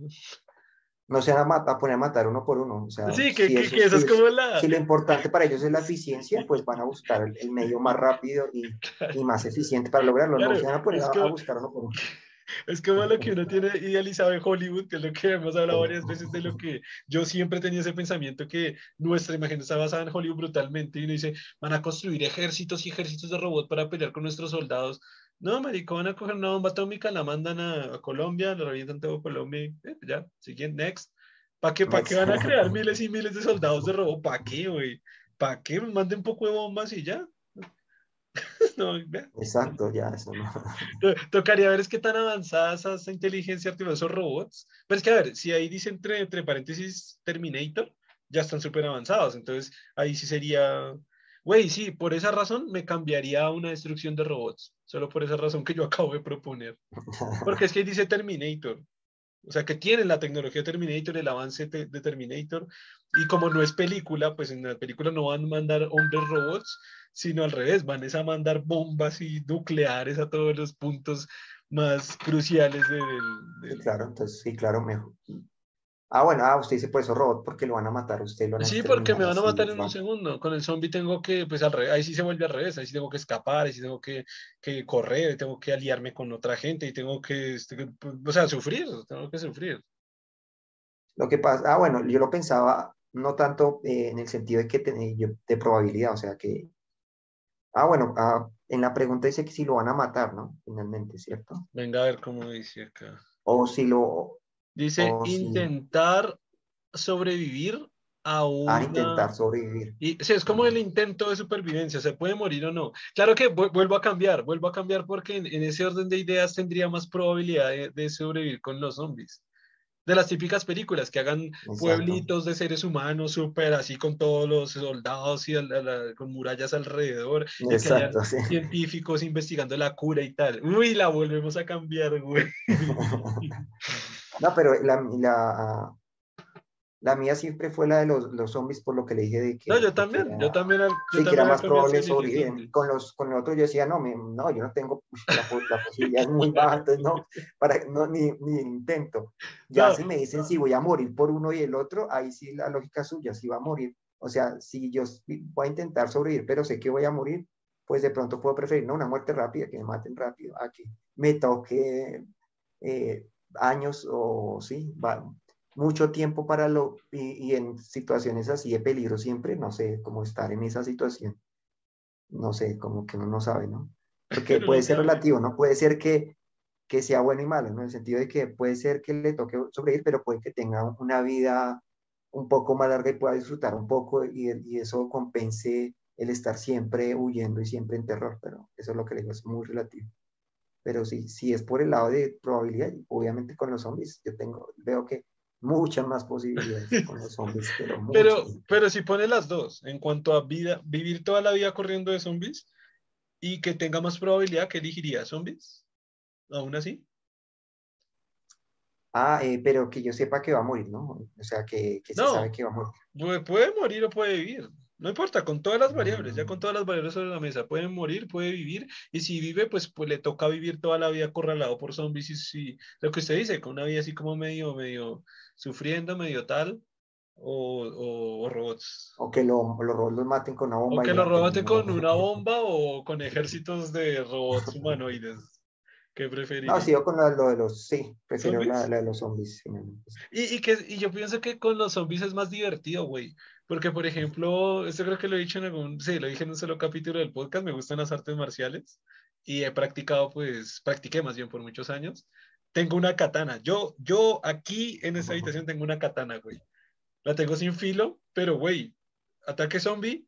no se van a, poner a matar uno por uno. O sea, sí, que, si eso, es como la... Si lo importante para ellos es la eficiencia, pues van a buscar el, medio más rápido y, y, más eficiente para lograrlo. no se van a poner a, buscar uno por uno. Es como lo que uno tiene idealizado en Hollywood, que es lo que hemos hablado varias veces de lo que yo siempre tenía ese pensamiento que nuestra imagen está basada en Hollywood brutalmente y uno dice, van a construir ejércitos y ejércitos de robots para pelear con nuestros soldados no, marico, van a coger una bomba atómica, la mandan a, Colombia, la revientan todo Colombia y eh, ya, siguiente, next. ¿Para qué, ¿Para qué van a crear miles y miles de soldados de robo? ¿Para qué, güey? ¿Para qué? Manden un poco de bombas y ya. no, Exacto, ya, eso no. Tocaría ver es qué tan avanzada esa inteligencia artificial, esos robots. Pero es que, a ver, si ahí dice entre, entre paréntesis Terminator, ya están súper avanzados. Entonces, ahí sí sería Güey, sí, por esa razón me cambiaría a una destrucción de robots. Solo por esa razón que yo acabo de proponer. Porque es que dice Terminator. O sea, que tienen la tecnología Terminator, el avance de Terminator. Y como no es película, pues en la película no van a mandar hombres robots, sino al revés, van a mandar bombas y nucleares a todos los puntos más cruciales del... claro, entonces sí, claro, mejor, Ah, bueno, ah, usted dice, pues, robot porque lo van a matar, usted lo Sí, porque me van a matar en un segundo. Con el zombie tengo que, pues, al revés, ahí sí se vuelve al revés, ahí sí tengo que escapar, ahí sí tengo que, que correr, tengo que aliarme con otra gente y tengo que, este, o sea, sufrir, tengo que sufrir. Lo que pasa, ah, bueno, yo lo pensaba no tanto eh, en el sentido de que de probabilidad, o sea, que, ah, bueno, ah, en la pregunta dice que si lo van a matar, ¿no? Finalmente, ¿cierto? Venga a ver cómo dice acá. O si lo, Dice oh, intentar sobrevivir a una... A intentar sobrevivir. Y, sí, es como el intento de supervivencia, se puede morir o no. Claro que vuelvo a cambiar, vuelvo a cambiar porque en, ese orden de ideas tendría más probabilidad de, sobrevivir con los zombies. De las típicas películas que hagan pueblitos de seres humanos súper así con todos los soldados y con murallas alrededor. Exacto, Científicos investigando la cura y tal. Uy, la volvemos a cambiar, güey. No, pero la, la, La mía siempre fue la de los, los zombies, por lo que le dije de que... No, yo también, yo también. Yo sí, que era más probable sobrevivir. Con los, con el otro yo decía, no, me, no, yo no tengo, la, la, posibilidad es muy baja, entonces no, para, no ni, ni intento. Ya No. si me dicen si voy a morir por uno y el otro, ahí sí la lógica suya, si va a morir. O sea, si yo voy a intentar sobrevivir, pero sé que voy a morir, pues de pronto puedo preferir, no, una muerte rápida, que me maten rápido, a que me toque eh, años o sí, va, mucho tiempo para lo, y, y, en situaciones así de peligro siempre, no sé, cómo estar en esa situación, no sé, como que uno no sabe, ¿no? Porque puede ser relativo, ¿no? Puede ser que, que sea bueno y malo, ¿no? En el sentido de que puede ser que le toque sobrevivir, pero puede que tenga una vida un poco más larga y pueda disfrutar un poco y, y eso compense el estar siempre huyendo y siempre en terror, pero eso es lo que le digo, es muy relativo. Pero sí, si es por el lado de probabilidad, obviamente con los zombies, yo tengo, veo que muchas más posibilidades con los zombies, pero, pero, pero si pone las dos, en cuanto a vida, vivir toda la vida corriendo de zombies y que tenga más probabilidad, ¿qué elegiría? ¿Zombies? ¿Aún así? Ah, eh, pero que yo sepa que va a morir, ¿no? O sea, que, que no, se sabe que va a morir. Puede, puede morir o puede vivir. No importa, con todas las variables, ya con todas las variables sobre la mesa, puede morir, puede vivir, y si vive, pues, pues le toca vivir toda la vida acorralado por zombies, y si, lo que usted dice, con una vida así como medio, medio sufriendo, medio tal, o, o, o robots. O que lo, los robots los maten con una bomba. O que los robots con una bomba o con ejércitos de robots humanoides. ¿Qué preferiría? No, sí, yo con lo, lo de los, sí, prefiero la, la, de los zombies. Y, y, que, y yo pienso que con los zombies es más divertido, güey. Porque, por ejemplo, esto creo que lo he dicho en algún, sí, lo dije en un solo capítulo del podcast, me gustan las artes marciales y he practicado, pues, practiqué más bien por muchos años. Tengo una katana. Yo, yo aquí en esta habitación tengo una katana, güey. La tengo sin filo, pero, güey, ataque zombie,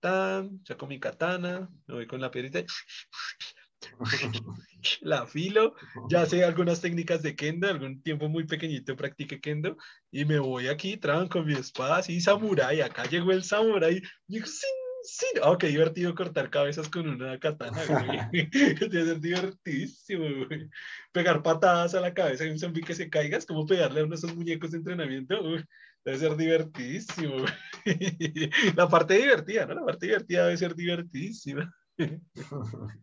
tan, saco mi katana, me voy con la piedrita, la filo, ya sé algunas técnicas de kendo, algún tiempo muy pequeñito practiqué kendo y me voy aquí, traban con mi espada así, samurai, acá llegó el samurai, y sí, oh, qué divertido cortar cabezas con una katana, güey, debe ser divertidísimo, güey, pegar patadas a la cabeza de un zombie que se caiga, es como pegarle a uno de esos muñecos de entrenamiento, uy, debe ser divertidísimo, güey. la parte divertida, ¿no? La parte divertida debe ser divertidísima.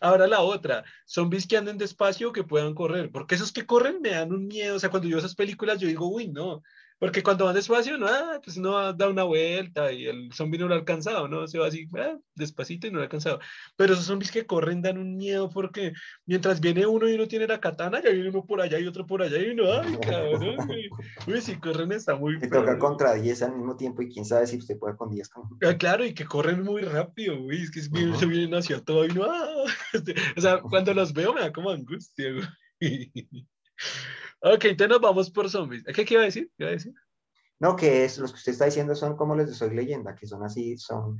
Ahora la otra, zombies que anden despacio que puedan correr, porque esos que corren me dan un miedo, o sea, cuando yo esas películas yo digo, uy, no, porque cuando van despacio, no, ah, pues no da una vuelta y el zombie no lo ha alcanzado, ¿no? Se va así, ah, despacito y no lo ha alcanzado. Pero esos zombies que corren dan un miedo porque mientras viene uno y uno tiene la katana, ya viene uno por allá y otro por allá y uno, ay, cabrón, uy, si corren está muy Te toca contra 10 al mismo tiempo y quién sabe si usted puede con 10. Ah, claro, y que corren muy rápido, güey, es que es bien, uh -huh. se vienen hacia todo y no, ah, o sea, cuando los veo me da como angustia, güey. Ok, entonces nos vamos por zombies. ¿Qué, qué iba a decir? ¿Qué iba a? No, que es, los que usted está diciendo son como los de Soy Leyenda, que son así, son,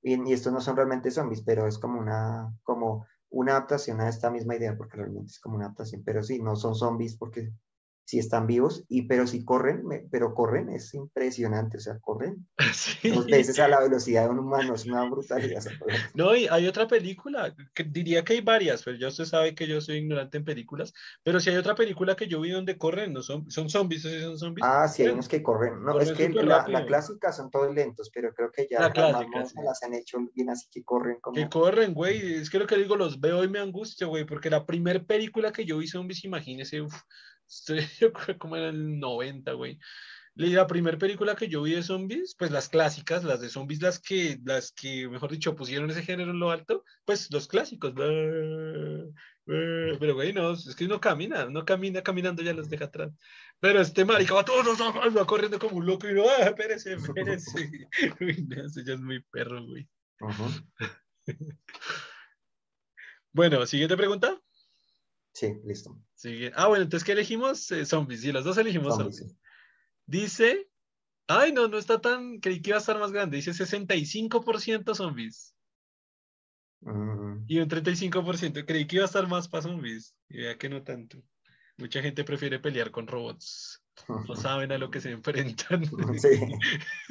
y, y estos no son realmente zombies, pero es como una, como una adaptación a esta misma idea, porque realmente es como una adaptación, pero sí, no son zombies porque sí están vivos, y, pero sí corren, pero corren, es impresionante, o sea, corren sí. dos veces a la velocidad de un humano, es una brutalidad. No, y hay otra película, que diría que hay varias, pero ya usted sabe que yo soy ignorante en películas, pero si hay otra película que yo vi donde corren, no son, son zombies, ¿sí son zombies? Ah, sí, hay unos que corren, no, corren es que la, la, clásica son todos lentos, pero creo que ya la clásica, sí. las han hecho bien así que corren como... Que corren, güey, es que lo que digo, los veo y me angustia, güey, porque la primera película que yo vi zombies, imagínese, uff, yo creo como en el 90, güey. La primera película que yo vi de zombies, pues las clásicas, las de zombies, las que, las que, mejor dicho, pusieron ese género en lo alto, pues los clásicos. Pero, güey, no, es que no camina, no camina, caminando ya los deja atrás. Pero este marica va todos los va corriendo como un loco y no, ah, espérese, espérese. Uy, no, eso ya es muy perro, güey. Uh -huh. bueno, siguiente pregunta. Sí, listo. Ah, bueno, entonces, ¿qué elegimos? Eh, zombies. Sí, los dos elegimos zombies. zombies. Dice, ay, no, no está tan, creí que iba a estar más grande. Dice 65% zombies. Mm. Y un 35%. Creí que iba a estar más para zombies. Y vea que no tanto. Mucha gente prefiere pelear con robots. No saben a lo que se enfrentan. Sí.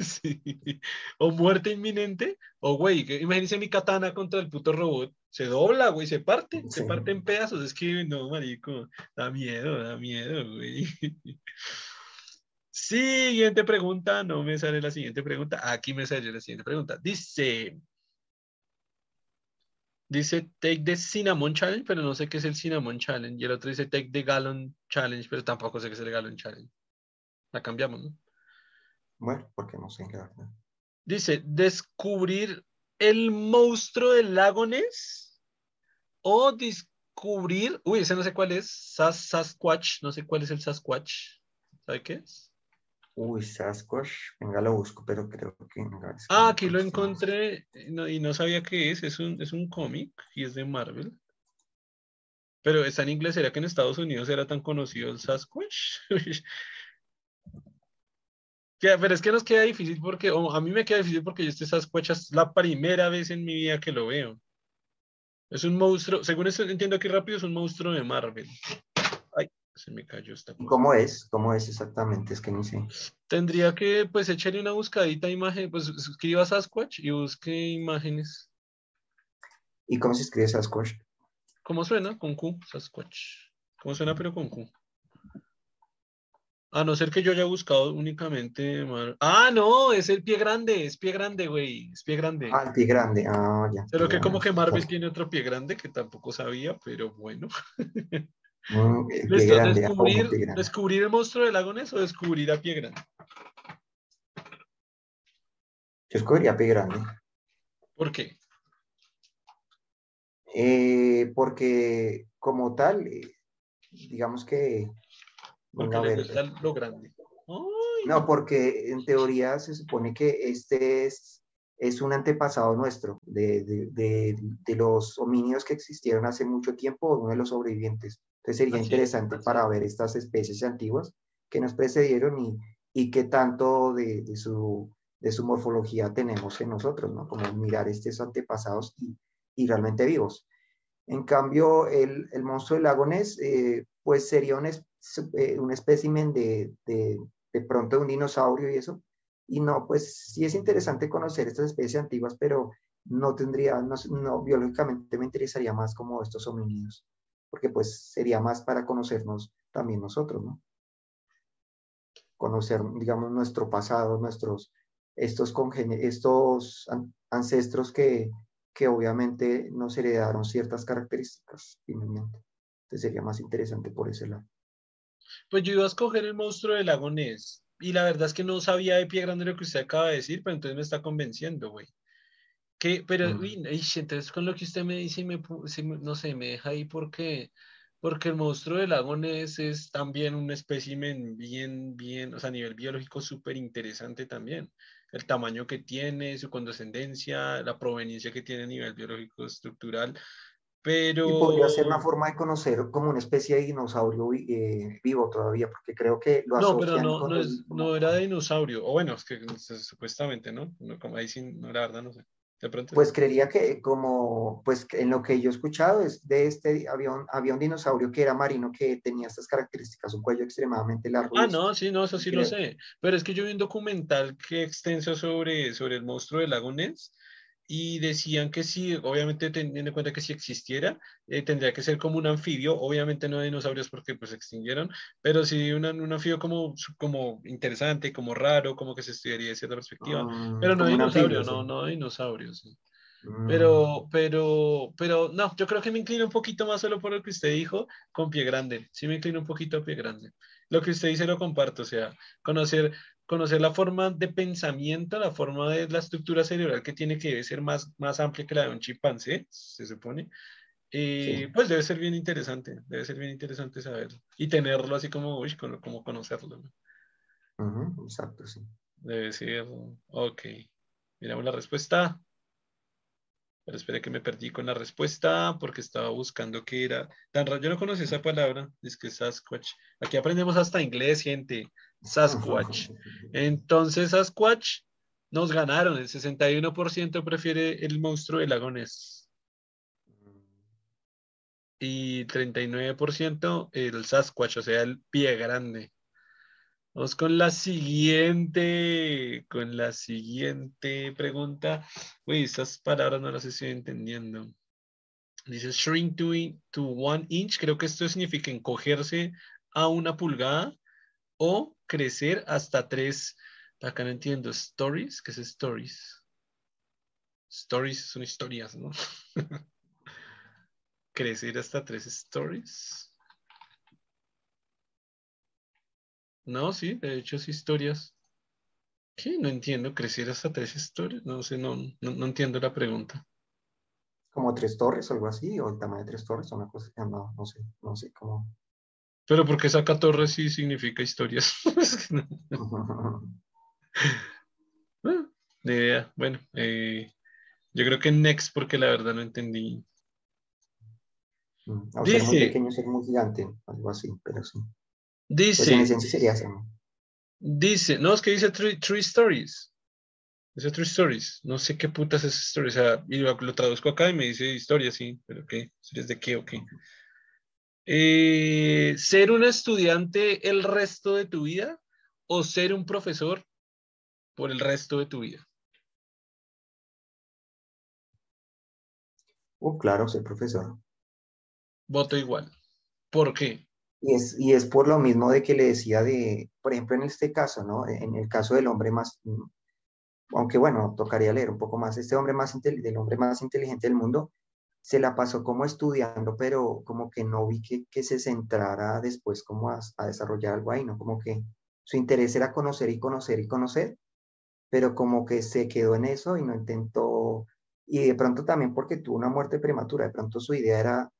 sí. O muerte inminente. O, güey, imagínense mi katana contra el puto robot. Se dobla, güey, se parte. Sí. Se parte en pedazos. Es que, no, marico. Da miedo, da miedo, güey. Siguiente pregunta, no me sale la siguiente pregunta. Aquí me sale la siguiente pregunta. Dice, dice Take the Cinnamon Challenge, pero no sé qué es el Cinnamon Challenge. Y el otro dice Take the Gallon Challenge, pero tampoco sé qué es el Gallon Challenge. La cambiamos, ¿no? Bueno, porque no sé, la verdad. Dice, descubrir el monstruo del lago Ness o descubrir, uy, ese no sé cuál es, Sas Sasquatch, no sé cuál es el Sasquatch. ¿Sabe qué es? Uy, Sasquatch, venga, lo busco, pero creo que... venga, Ah, aquí lo encontré y no, y no sabía qué es. Es un, es un cómic y es de Marvel. Pero está en inglés. ¿Será que en Estados Unidos era tan conocido el Sasquatch? Ya, pero es que nos queda difícil porque, o a mí me queda difícil porque yo este Sasquatch es la primera vez en mi vida que lo veo. Es un monstruo, según eso entiendo aquí rápido, es un monstruo de Marvel. Se me cayó esta ¿Y cosa. ¿Cómo es? ¿Cómo es exactamente? Es que ni sé. Tendría que, pues, echarle una buscadita a imagen, pues, escriba Sasquatch y busque imágenes. ¿Y cómo se escribe Sasquatch? ¿Cómo suena? Con Q, Sasquatch. ¿Cómo suena pero con Q? A no ser que yo haya buscado únicamente... Mar- Ah, no, es el pie grande, es pie grande, güey, es pie grande. Ah, el pie grande. Ah, ya. Solo que como que. Marvel tiene otro pie grande que tampoco sabía, pero bueno. Mm, pie grande. ojo, descubrir, pie grande. descubrir el monstruo de Lagones o descubrir a pie grande. Yo escogería pie grande. ¿Por qué? Eh, porque como tal, eh, digamos que... Porque le gusta lo grande. Ay, No, porque en teoría se supone que este es, es un antepasado nuestro, de, de- de- de los homínidos que existieron hace mucho tiempo, uno de los sobrevivientes. Entonces sería Así es, interesante para ver estas especies antiguas que nos precedieron y, y qué tanto de, de su, de su morfología tenemos en nosotros, ¿no? Como mirar estos antepasados y, y realmente vivos. En cambio, el, el monstruo del lago Ness, eh, pues sería un, es- eh, un espécimen de, de, de pronto de un dinosaurio y eso. Y no, pues sí es interesante conocer estas especies antiguas, pero no tendría, no, no, biológicamente me interesaría más como estos homínidos, porque pues sería más para conocernos también nosotros, ¿no? Conocer, digamos, nuestro pasado, nuestros, estos, estos an- ancestros que, que obviamente nos heredaron ciertas características, finalmente. Entonces sería más interesante por ese lado. Pues yo iba a escoger el monstruo del lago Ness. Y la verdad es que no sabía de pie grande lo que usted acaba de decir, pero entonces me está convenciendo, güey. Que, pero, uy, ish, entonces con lo que usted me dice, me, no sé, me deja ahí porque, porque el monstruo del lago Ness es también un espécimen bien, bien, o sea, a nivel biológico súper interesante también. El tamaño que tiene, su condescendencia, la proveniencia que tiene a nivel biológico estructural. Pero, Y podría ser una forma de conocer como una especie de dinosaurio eh, vivo todavía, porque creo que lo No, pero no, con no, el... es, como- no era de dinosaurio. O bueno, es que s- supuestamente, ¿no? No, como ahí sí, no, la verdad, no sé. De pronto Pues creería que como, pues en lo que yo he escuchado es de este, un, había un dinosaurio que era marino que tenía estas características, un cuello extremadamente largo. Ah, no, sí, no, eso sí lo creo- sé. Pero es que yo vi un documental que extenso sobre, sobre el monstruo del lago Ness y decían que sí, obviamente teniendo en cuenta que si existiera, eh, tendría que ser como un anfibio, obviamente no dinosaurios porque pues se extinguieron, pero sí una- un anfibio como, como interesante, como raro, como que se estudiaría de cierta perspectiva, Mm, pero no dinosaurio, anfibio, no, no dinosaurio, sí. Mm, Pero, pero, pero, no, yo creo que me inclino un poquito más solo por lo que usted dijo con pie grande. Sí me inclino un poquito a pie grande. Lo que usted dice lo comparto, o sea, conocer, conocer la forma de pensamiento, la forma de la estructura cerebral que tiene que debe ser más, más amplia que la de un chimpancé, se supone. Eh, sí. pues debe ser bien interesante, debe ser bien interesante saberlo. Y tenerlo así como, uy, como, como conocerlo, ¿no? Ujú, exacto, sí. Debe ser, ok. Miramos la respuesta. Pero espere que me perdí con la respuesta porque estaba buscando qué era. Tan raro, yo no conocía esa palabra, es que Sasquatch. Aquí aprendemos hasta inglés, gente. Sasquatch. Entonces, Sasquatch nos ganaron. El 61% prefiere el monstruo de lagones y 39% el Sasquatch, o sea, el pie grande. Vamos con la siguiente, con la siguiente pregunta. Uy, estas palabras no las estoy entendiendo. Dice shrink to, in- to one inch. Creo que esto significa encogerse a una pulgada o crecer hasta tres, acá no entiendo, stories, ¿qué es stories? Stories son historias, ¿no? crecer hasta tres stories. No, sí, de hecho es historias. ¿Qué? No entiendo, crecer hasta tres historias. No sé, no, no, entiendo la pregunta. Como tres torres algo así, o el tamaño de tres torres, o una cosa que no, no sé, no sé cómo. Pero porque saca torres sí significa historias. Ah, de idea. Bueno, eh, yo creo que next porque la verdad no entendí. Mm, Dice, muy pequeño, ser muy gigante, algo así, pero sí. Dice. Pues sería Dice, no, es que dice three, stories. Dice three stories. No sé qué putas es story. O sea, lo, traduzco acá y me dice historia, sí, pero ¿qué? ¿Historias de qué o qué? Eh, ¿Ser un estudiante el resto de tu vida o ser un profesor por el resto de tu vida? Oh, claro, ser profesor. Voto igual. ¿Por qué? Y es, y es por lo mismo de que le decía de, por ejemplo, en este caso, ¿no? En el caso del hombre más, aunque bueno, tocaría leer un poco más, este hombre más, del hombre más inteligente del mundo, se la pasó como estudiando, pero como que no vi que, se centrara después como a, a, desarrollar algo ahí, ¿no? Como que su interés era conocer y conocer y conocer, pero como que se quedó en eso y no intentó, y de pronto también porque tuvo una muerte prematura, de pronto su idea era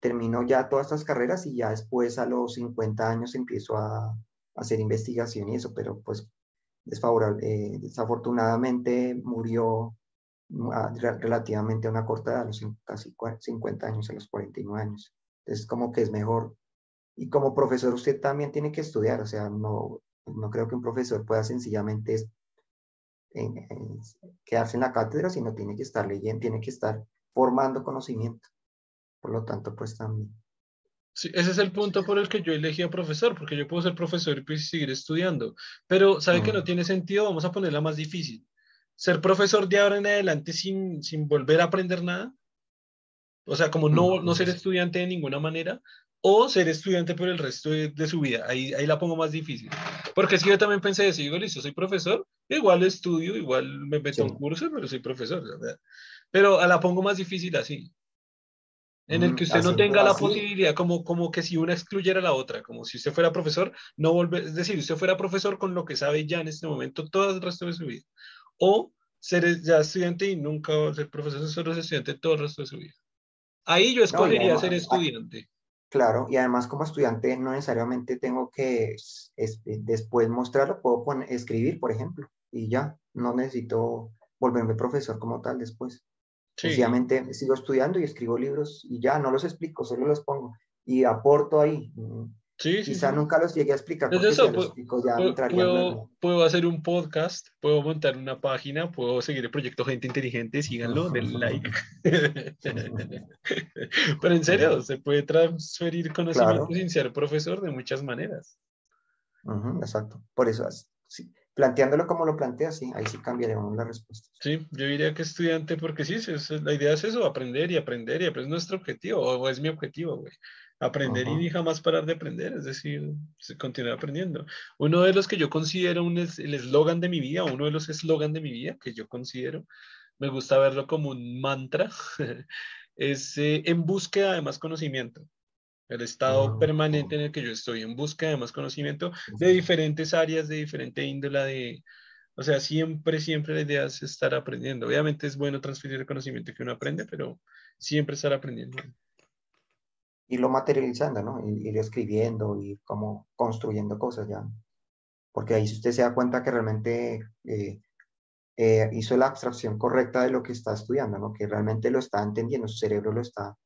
terminó ya todas estas carreras y ya después a los 50 años empiezo a, hacer investigación y eso, pero pues desfavorable, eh, desafortunadamente murió relativamente a una corta edad, a los casi 50 años, a los 49 años. Entonces como que es mejor. Y como profesor usted también tiene que estudiar, o sea, no, no creo que un profesor pueda sencillamente quedarse en la cátedra, sino tiene que estar leyendo, tiene que estar formando conocimiento. Por lo tanto, pues también. Sí, ese es el punto por el que yo elegí a profesor, porque yo puedo ser profesor y pues seguir estudiando. Pero, ¿sabe que no tiene sentido? Vamos a ponerla más difícil. Ser profesor de ahora en adelante sin, sin volver a aprender nada. O sea, como no, no ser estudiante de ninguna manera, o ser estudiante por el resto de, su vida. Ahí, ahí la pongo más difícil. Porque si yo también pensé, decir, digo, listo, soy profesor, igual estudio, igual me meto en un curso, pero soy profesor. Pero la pongo más difícil así en el que usted no tenga la posibilidad, como, como que si una excluyera a la otra, como si usted fuera profesor, no volver, es decir, usted fuera profesor con lo que sabe ya en este momento todo el resto de su vida, o ser ya estudiante y nunca ser profesor, solo es estudiante todo el resto de su vida. Ahí yo escogería ser estudiante. Claro, y además como estudiante no necesariamente tengo que después mostrarlo, puedo poner, escribir, por ejemplo, y ya, no necesito volverme profesor como tal después. Sencillamente sigo estudiando y escribo libros y ya no los explico, solo los pongo y aporto ahí. Sí, Quizá nunca los llegué a explicar. Porque eso, puedo, puedo, hacer un podcast, puedo montar una página, puedo seguir el proyecto Gente Inteligente, síganlo, denle like. Pero en serio, se puede transferir conocimiento sin ser profesor de muchas maneras. exacto, por eso sí planteándolo como lo plantea, sí, ahí sí cambiaríamos la respuesta. Sí, yo diría que estudiante, porque sí, la idea es eso, aprender y aprender y aprender es nuestro objetivo, o es mi objetivo, güey. Aprender y jamás parar de aprender, es decir, continuar aprendiendo. Uno de los que yo considero un el eslogan de mi vida, uno de los eslogan de mi vida que yo considero, me gusta verlo como un mantra, es eh, en búsqueda de más conocimiento el estado ah, permanente en el que yo estoy en busca de más conocimiento de diferentes áreas, de diferente índola, de, o sea, siempre, siempre la idea es estar aprendiendo. Obviamente es bueno transferir el conocimiento que uno aprende, pero siempre estar aprendiendo. Y lo materializando, ¿no? Ir, escribiendo, y como construyendo cosas ya. Porque ahí usted se da cuenta que realmente eh, eh, hizo la abstracción correcta de lo que está estudiando, ¿no? Que realmente lo está entendiendo, su cerebro lo está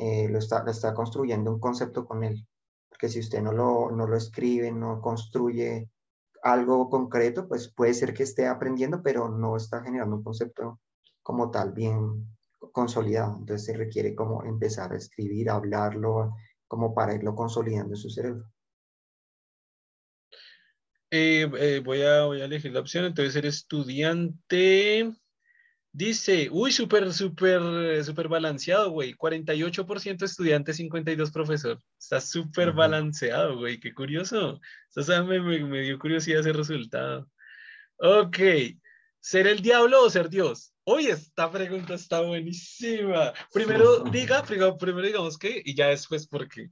eh, lo, está, está construyendo un concepto con él. Porque si usted no lo, no lo escribe, no construye algo concreto, pues puede ser que esté aprendiendo, pero no está generando un concepto como tal bien consolidado. Entonces se requiere como empezar a escribir, a hablarlo, como para irlo consolidando en su cerebro. Eh, eh, voy, a, voy a elegir la opción, entonces ser estudiante Dice, uy, súper, súper, súper balanceado, güey. 48% estudiante, 52 profesor. Está súper balanceado, güey. Qué curioso. O sea, me, me, dio curiosidad ese resultado. Ok. ¿Ser el diablo o ser Dios? Oye, esta pregunta está buenísima. Primero diga, primero, primero digamos qué y ya después por qué.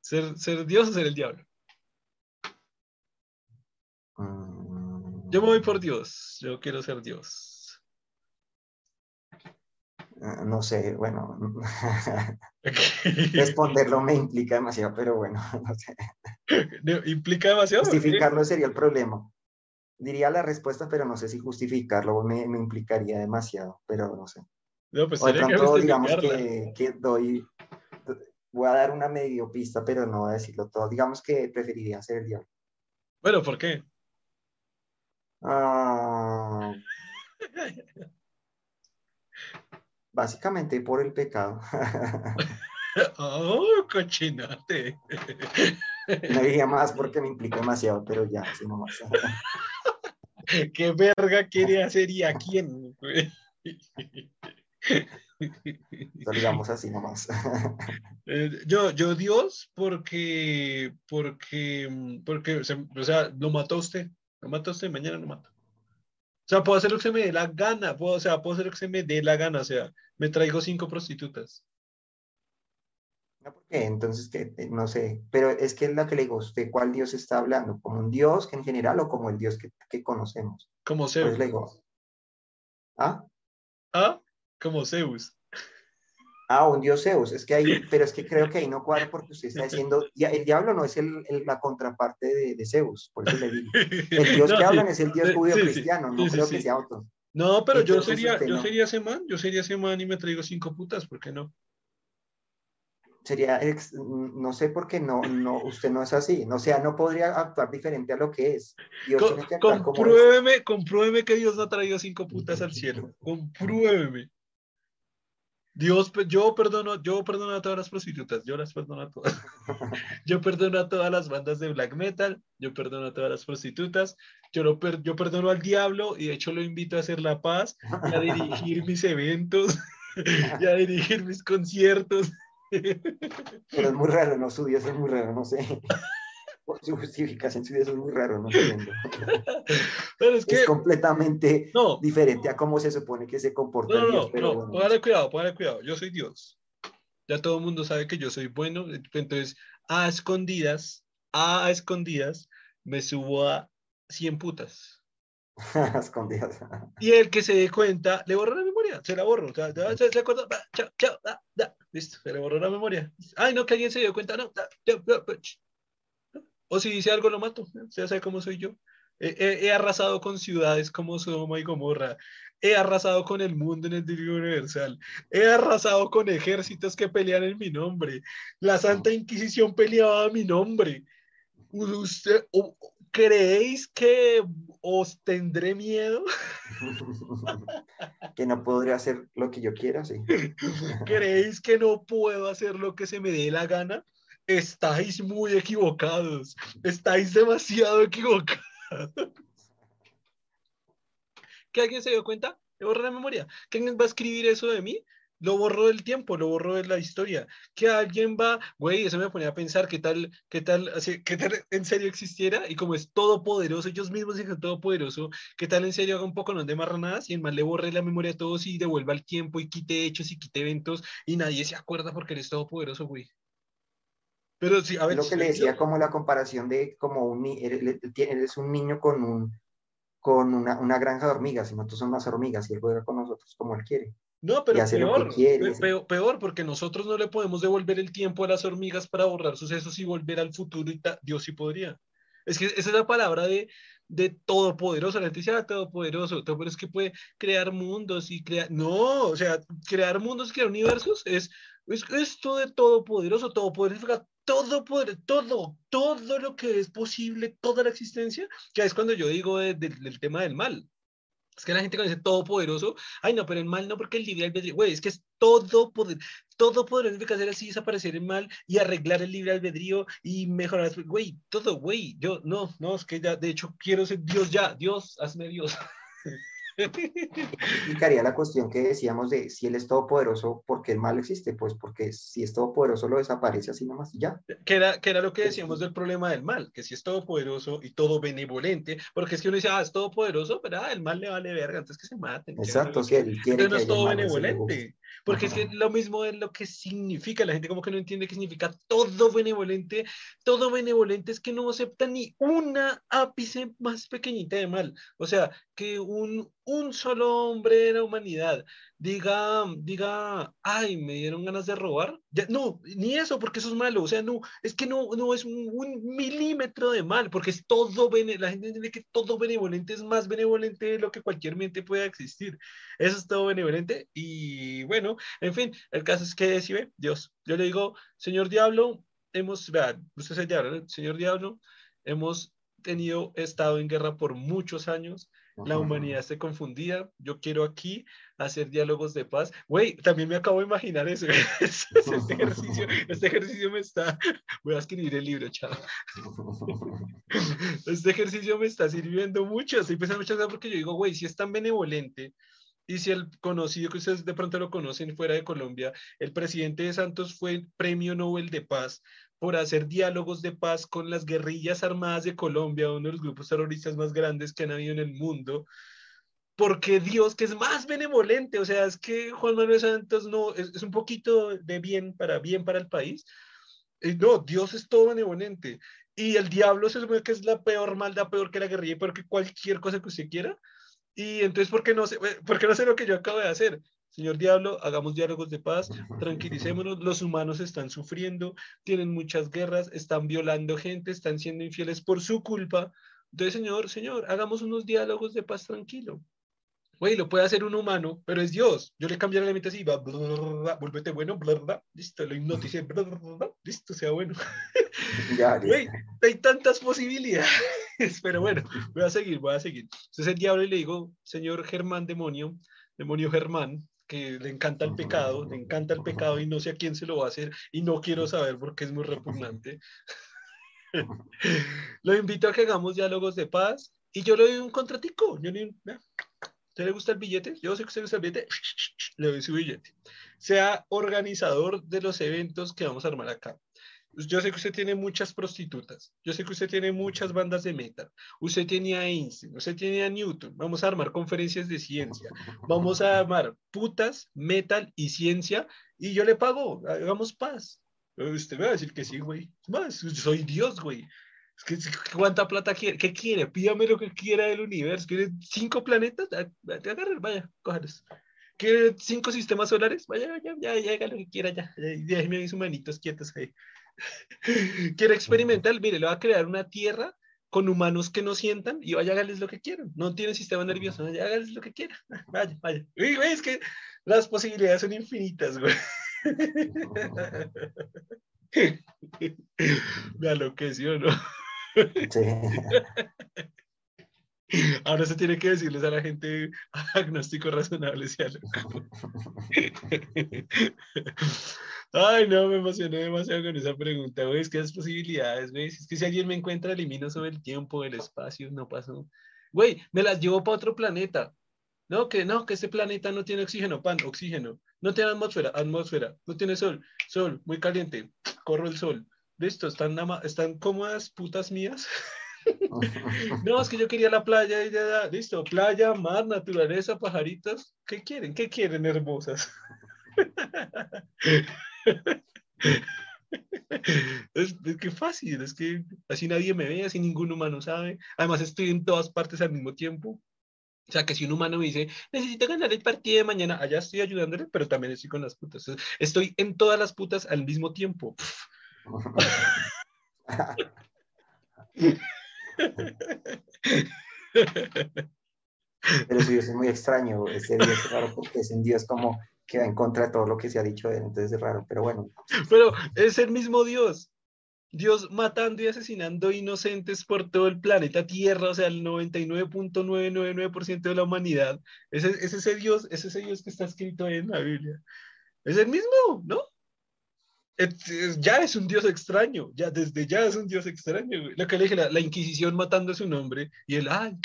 ¿Ser, ser Dios o ser el diablo? Yo me voy por Dios. Yo quiero ser Dios. Ah, no sé, bueno. Responderlo me implica demasiado, pero bueno, no sé. ¿Implica demasiado? Justificarlo sería el problema. Diría la respuesta, pero no sé si justificarlo me, me implicaría demasiado, pero no sé. No, pues o de pronto, digamos que, que doy, voy a dar una medio pista, pero no voy a decirlo todo. Digamos que preferiría ser el diablo. Bueno, ¿por qué? Ah, básicamente por el pecado. oh, cochinate. No diría más porque me implica demasiado, pero ya, así nomás. ¿Qué verga quiere hacer y a quién? Lo digamos así nomás. Eh, yo, yo Dios, porque, porque, porque, o sea, lo mató usted. Lo mata usted, mañana lo mato. O sea, puedo hacer lo que se me dé la gana, puedo, o sea, puedo hacer lo que se me dé la gana, o sea, me traigo cinco prostitutas. No, ¿por qué? Entonces, que eh, no sé, pero es que es la que le digo, ¿usted cuál Dios está hablando? ¿Como un Dios en general o como el Dios que, que conocemos? Como Zeus. Pues le digo, ¿ah? ¿Ah? Como Zeus. Ah, un dios Zeus. Es que ahí, pero es que creo que ahí no cuadra porque usted está diciendo, el diablo no es el, la contraparte de, Zeus, por eso le digo. El dios que hablan es el dios judío cristiano, no creo que sea otro. No, pero yo sería, yo sería ese man, yo sería ese man y me traigo cinco putas, ¿por qué no? Sería, no sé por qué no, no, usted no es así, o sea, no podría actuar diferente a lo que es. Dios tiene que actuar compruébeme, compruébeme que Dios no ha traído cinco putas al cielo, compruébeme. Dios, yo perdono, yo perdono a todas las prostitutas, yo las perdono a todas. Yo perdono a todas las bandas de black metal, yo perdono a todas las prostitutas, yo, lo yo perdono al diablo y de hecho lo invito a hacer la paz y a dirigir mis eventos y a dirigir mis conciertos. Pero es muy raro, no, su Dios es muy raro, no sé su justificación su es muy raro, no entiendo. Pero es, que, es completamente no, diferente a cómo se supone que se comporta no, Dios. No, no, póngale cuidado, póngale cuidado. Yo soy Dios. Ya todo el mundo sabe que yo soy bueno. Entonces, a escondidas, a escondidas, me subo a 100 putas. a escondidas. y el que se dé cuenta, le borro la memoria, se la borro. O sea, se, se acuerda, chao, chao, da, da, listo, se le borró la memoria. Ay, no, que alguien se dio cuenta, no, da, o si dice algo, lo mato. Ya sabe cómo soy yo. He, arrasado con ciudades como Sodoma y Gomorra. He arrasado con el mundo en el diluvio universal. He arrasado con ejércitos que pelean en mi nombre. La Santa Inquisición peleaba a mi nombre. ¿Usted, ¿Creéis que os tendré miedo? que no podré hacer lo que yo quiera, sí. ¿Creéis que no puedo hacer lo que se me dé la gana? estáis muy equivocados, estáis demasiado equivocados. ¿Que alguien se dio cuenta? Le borró la memoria. ¿Que alguien va a escribir eso de mí? Lo borró del tiempo, lo borró de la historia. Que alguien va, güey, eso me ponía a pensar qué tal, qué tal, así, qué tal en serio existiera y como es todopoderoso, ellos mismos dicen todopoderoso, qué tal en serio haga un poco no de marranadas y en más le borre la memoria a todos y devuelva el tiempo y quite hechos y quite eventos y nadie se acuerda porque eres todopoderoso, güey. Pero sí, a ver, lo que le decía como la comparación de como un, eres un niño con, un, con una, una granja de hormigas y nosotros somos más hormigas y él juega con nosotros como él quiere. No, pero peor, peor, porque nosotros no le podemos devolver el tiempo a las hormigas para borrar sucesos y volver al futuro y Dios sí podría. Es que esa es la palabra de, de todopoderoso. La gente dice, ah, todopoderoso, pero es que puede crear mundos y crear... No, o sea, crear mundos, crear universos es, es esto de todopoderoso. Todopoderoso todo poder, todo, todo lo que es posible, toda la existencia, que es cuando yo digo del tema del mal. Es que la gente cuando dice todopoderoso, ay no, pero el mal no, porque el libre albedrío, güey, es que es todo poder, todo poder que hacer así, desaparecer el mal y arreglar el libre albedrío y mejorar, güey, todo, güey, yo, no, no, es que ya, de hecho, quiero ser Dios ya, Dios, hazme Dios. explicaría la cuestión que decíamos de si él es todopoderoso, ¿por qué el mal existe? Pues porque si es todopoderoso lo desaparece así nomás y ya. Que era, que era lo que decíamos del problema del mal, que si es todopoderoso y todo benevolente, porque es que uno dice, ah, es todopoderoso, pero ah, el mal le vale verga, entonces que se maten. Exacto, si él quiere Entonces no es todo benevolente. Porque es que lo mismo es lo que significa, la gente como que no entiende qué significa todo benevolente. Todo benevolente es que no acepta ni una ápice más pequeñita de mal. O sea, que un, un solo hombre de la humanidad diga, diga, ay, me dieron ganas de robar. No, ni eso, porque eso es malo. O sea, no, es que no, no es un, milímetro de mal, porque es todo, la gente entiende que todo benevolente es más benevolente de lo que cualquier mente pueda existir. Eso es todo benevolente. Y bueno, en fin, el caso es que si ve, Dios, yo le digo, señor diablo, hemos, vean, usted es el diablo, señor diablo, hemos tenido, estado en guerra por muchos años la humanidad se confundía. Yo quiero aquí hacer diálogos de paz. Güey, también me acabo de imaginar eso. este, ejercicio, este ejercicio me está. Voy a escribir el libro, chao. Este ejercicio me está sirviendo mucho. Estoy pensando muchas veces porque yo digo, güey, si es tan benevolente. Y si el conocido que ustedes de pronto lo conocen fuera de Colombia, el presidente de Santos fue premio Nobel de Paz por hacer diálogos de paz con las guerrillas armadas de Colombia, uno de los grupos terroristas más grandes que han habido en el mundo, porque Dios, que es más benevolente, o sea, es que Juan Manuel Santos no, es, un poquito de bien para, bien para el país. Y no, Dios es todo benevolente. Y el diablo se supone que es la peor maldad, peor que la guerrilla, peor que cualquier cosa que usted quiera. Y entonces, ¿por qué no sé, por qué no sé lo que yo acabo de hacer? Señor Diablo, hagamos diálogos de paz, tranquilicémonos, los humanos están sufriendo, tienen muchas guerras, están violando gente, están siendo infieles por su culpa. Entonces, señor, señor, hagamos unos diálogos de paz tranquilo. Güey, lo puede hacer un humano, pero es Dios. Yo le cambiaré la mente así, va, vuélvete bueno, listo, lo hipnoticé, listo, sea bueno. Ya, Güey, hay tantas posibilidades. pero bueno, voy a seguir, voy a seguir. Entonces el diablo y le digo, señor Germán demonio, demonio Germán, que le encanta el pecado, le encanta el pecado y no sé a quién se lo va a hacer y no quiero saber porque es muy repugnante. lo invito a que hagamos diálogos de paz y yo le doy un contratico. Yo le, ¿Usted le gusta el billete? Yo sé que usted le gusta el billete. Le doy su billete. Sea organizador de los eventos que vamos a armar acá. Yo sé que usted tiene muchas prostitutas. Yo sé que usted tiene muchas bandas de metal. Usted tiene a Einstein. Usted tiene a Newton. Vamos a armar conferencias de ciencia. Vamos a armar putas, metal y ciencia. Y yo le pago. Hagamos paz. Usted me va a decir que sí, güey. Más, soy Dios, güey. ¿Cuánta plata quiere? ¿Qué quiere? Pídame lo que quiera del universo. ¿Quiere cinco planetas? Te agarren, vaya, cójalos. ¿Quiere cinco sistemas solares? Vaya, ya, ya, ya, haga lo que quiera, ya. Déjeme mis humanitos quietos ahí. Quiere experimentar, mire, le va a crear una tierra con humanos que no sientan y vaya, hágales lo que quieran. No tiene sistema nervioso, vaya, hágales lo que quieran. Vaya, vaya. Uy, güey, es que las posibilidades son infinitas, güey. Me enloqueció, ¿no? Sí. Ahora se tiene que decirles a la gente agnóstico razonable, Ay, no, me emocioné demasiado con esa pregunta, güey. Es que las posibilidades, güey. Es que si alguien me encuentra, elimino sobre el tiempo, el espacio, no pasó. Güey, me las llevo para otro planeta. No, que no, que este planeta no tiene oxígeno, pan, oxígeno. No tiene atmósfera, atmósfera. No tiene sol, sol, muy caliente. Corro el sol. Listo, están, están cómodas, putas mías. No, es que yo quería la playa y ya, listo, playa, mar, naturaleza, pajaritos. ¿Qué quieren? ¿Qué quieren, hermosas? es, que fácil, es que así nadie me ve, así ningún humano sabe. Además, estoy en todas partes al mismo tiempo. O sea, que si un humano me dice, necesito ganar el partido de mañana, allá estoy ayudándole, pero también estoy con las putas. Estoy en todas las putas al mismo tiempo. Pero Dios es muy extraño, Dios es raro porque es un Dios como que va en contra de todo lo que se ha dicho de él, entonces es raro, pero bueno. Pero es el mismo Dios. Dios matando y asesinando inocentes por todo el planeta Tierra, o sea, el 99.999% de la humanidad. Es, es ese Dios, es ese Dios que está escrito en la Biblia. Es el mismo, ¿no? Ya es un dios extraño, ya desde ya es un dios extraño. Lo que le dije, la, Inquisición matando a su nombre y él, ay,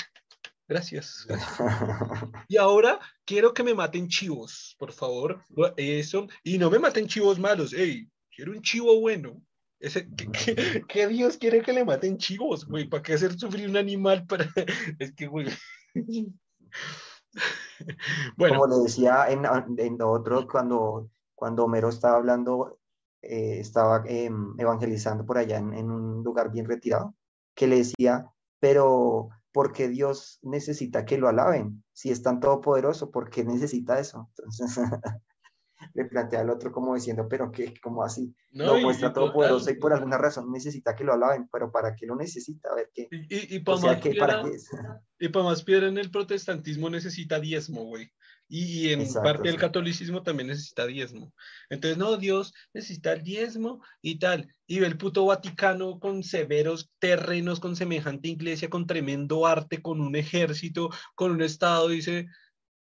Gracias. Y ahora quiero que me maten chivos, por favor. Eso. Y no me maten chivos malos. Ey, quiero un chivo bueno. Ese, ¿qué, Dios quiere que le maten chivos, güey? ¿Para qué hacer sufrir un animal? Para... Es que, güey. Bueno. Como le decía en, en otro, cuando, cuando Homero estaba hablando, eh, estaba em, evangelizando por allá en, en un lugar bien retirado, que le decía, pero ¿por qué Dios necesita que lo alaben? Si es tan todopoderoso, ¿por qué necesita eso? Entonces, le plantea al otro como diciendo, pero qué, como así, no, lo muestra todopoderoso y por alguna razón necesita que lo alaben, pero ¿para qué lo necesita? A ver qué. Y, y, para, más piedra, y para más piedra en el protestantismo necesita diezmo, güey. Y, en parte el catolicismo también necesita diezmo. Entonces, no, Dios necesita el diezmo y tal. Y el puto Vaticano con severos terrenos, con semejante iglesia, con tremendo arte, con un ejército, con un estado, dice,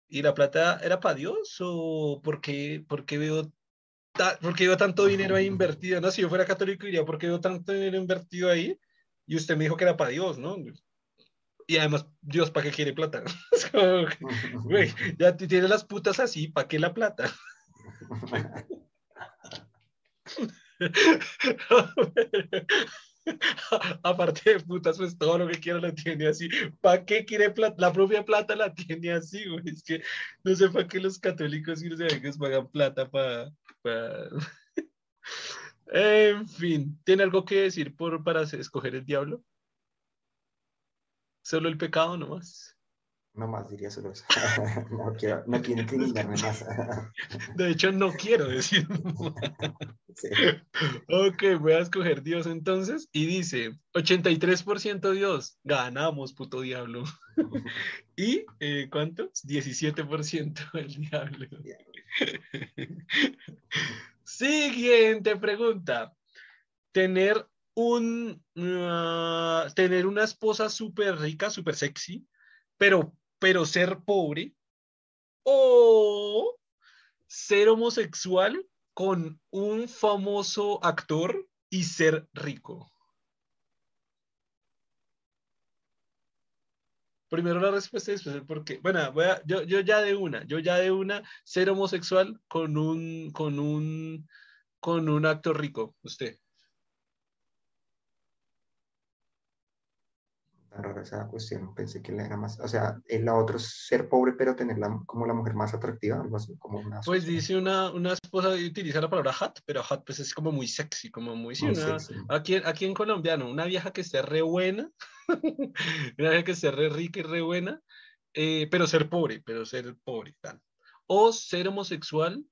¿y la plata era para Dios? ¿O por qué, veo porque veo tanto dinero ahí invertido? No, si yo fuera católico diría, ¿por qué veo tanto dinero invertido ahí? Y usted me dijo que era para Dios, ¿no? Y además, Dios, ¿para qué quiere plata? güey, ya tiene las putas así, ¿para qué la plata? Aparte de putas, pues todo lo que quiera lo tiene así. ¿Para qué quiere plata? La propia plata la tiene así, güey. Es que no sé para qué los católicos y los evangélicos pagan plata para. en fin, ¿tiene algo que decir por, para escoger el diablo? Solo el pecado nomás. No más diría solo eso. no, quiero, no quiero incriminarme más. de hecho, no quiero decir. Ok, voy a escoger Dios entonces. Y dice, 83% Dios. Ganamos, puto diablo. ¿Y eh, cuántos? 17% el diablo. Siguiente pregunta. Tener un, ah, tener una esposa súper rica, súper sexy, pero, pero ser pobre, o ser homosexual con un famoso actor y ser rico. Primero la respuesta es porque, bueno, voy a, yo, yo ya de una, yo ya de una, ser homosexual con un, con un, con un actor rico, usted. Rara esa cuestión, pensé que era más, o sea, la otra es ser pobre pero tenerla como la mujer más atractiva, algo así como una... Pues dice una, una esposa, utiliza la palabra hot, pero hot pues es como muy sexy, como muy, sí, una, aquí, aquí en colombiano, una vieja que esté re buena, una vieja que esté re rica y re buena, eh, pero ser pobre, pero ser pobre, tal. O ser homosexual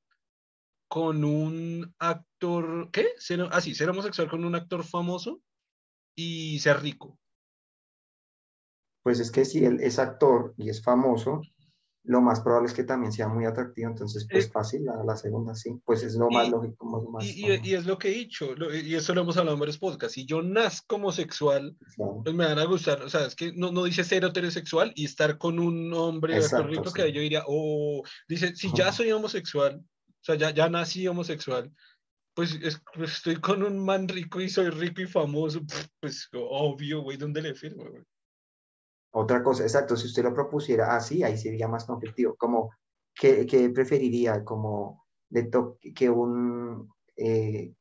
con un actor, ¿qué? Ser, ah, sí, ser homosexual con un actor famoso y ser rico pues es que si él es actor y es famoso, lo más probable es que también sea muy atractivo, entonces pues eh, fácil, la, la, segunda sí, pues es lo más lógico. Más, y, y, es lo que he dicho, y eso lo hemos hablado en varios podcasts, si yo nazco homosexual, pues me van a gustar, o sea, es que no, no dice ser heterosexual y estar con un hombre rico que yo diría, oh, dice, si ya soy homosexual, o sea, ya, ya nací homosexual, pues, pues, estoy con un man rico y soy rico y famoso, pues obvio, güey, ¿dónde le firmo, güey? Otra cosa, exacto, si usted lo propusiera así, ahí sería más conflictivo. Como, ¿qué, qué preferiría? Como le que un, eh,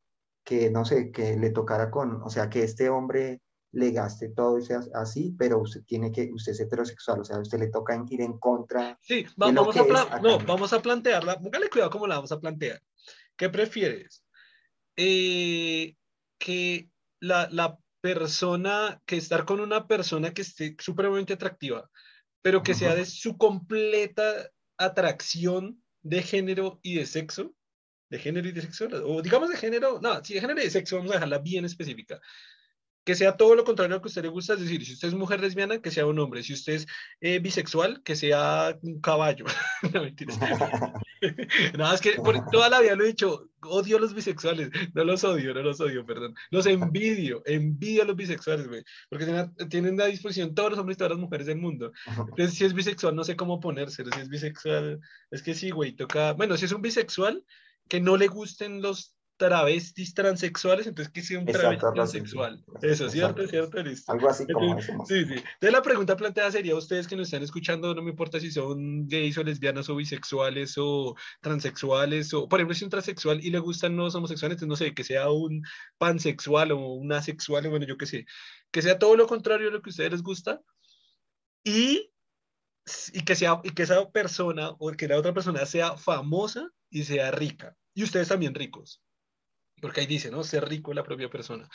que no sé, que le tocara con, o sea, que este hombre le gaste todo y sea así, pero usted tiene que, usted es heterosexual, o sea, usted le toca ir en contra. Sí, vamos, a, no, vamos a plantearla, póngale cuidado cómo la vamos a plantear. ¿Qué prefieres? Eh, que la, la persona, que estar con una persona que esté supremamente atractiva, pero que sea de su completa atracción de género y de sexo, de género y de sexo, o digamos de género, no, sí, de género y de sexo, vamos a dejarla bien específica que sea todo lo contrario a lo que usted le gusta, es decir, si usted es mujer lesbiana, que sea un hombre, si usted es eh, bisexual, que sea un caballo. no, mentiras. Nada, es que toda la vida lo he dicho, odio a los bisexuales, no los odio, no los odio, perdón, los envidio, envidio a los bisexuales, güey, porque tienen, a disposición todos los hombres y todas las mujeres del mundo. Entonces, si es bisexual, no sé cómo ponérselo, si es bisexual, es que sí, güey, toca, bueno, si es un bisexual, que no le gusten los travestis transexuales, entonces sea un travesti transexual. Eso, ¿cierto? ¿Cierto? Listo. Algo así como eso. Sí, sí. Entonces la pregunta planteada sería, ustedes que nos están escuchando, no me importa si son gays o lesbianas o bisexuales o transexuales, o por ejemplo, si un transexual y le gustan los homosexuales, entonces no sé, que sea un pansexual o un asexual, o bueno, yo qué sé, que sea todo lo contrario a lo que a ustedes les gusta, y y que, sea, y que esa persona o que la otra persona sea famosa y sea rica. Y ustedes también ricos. Porque ahí dice, ¿no? Ser rico es la propia persona.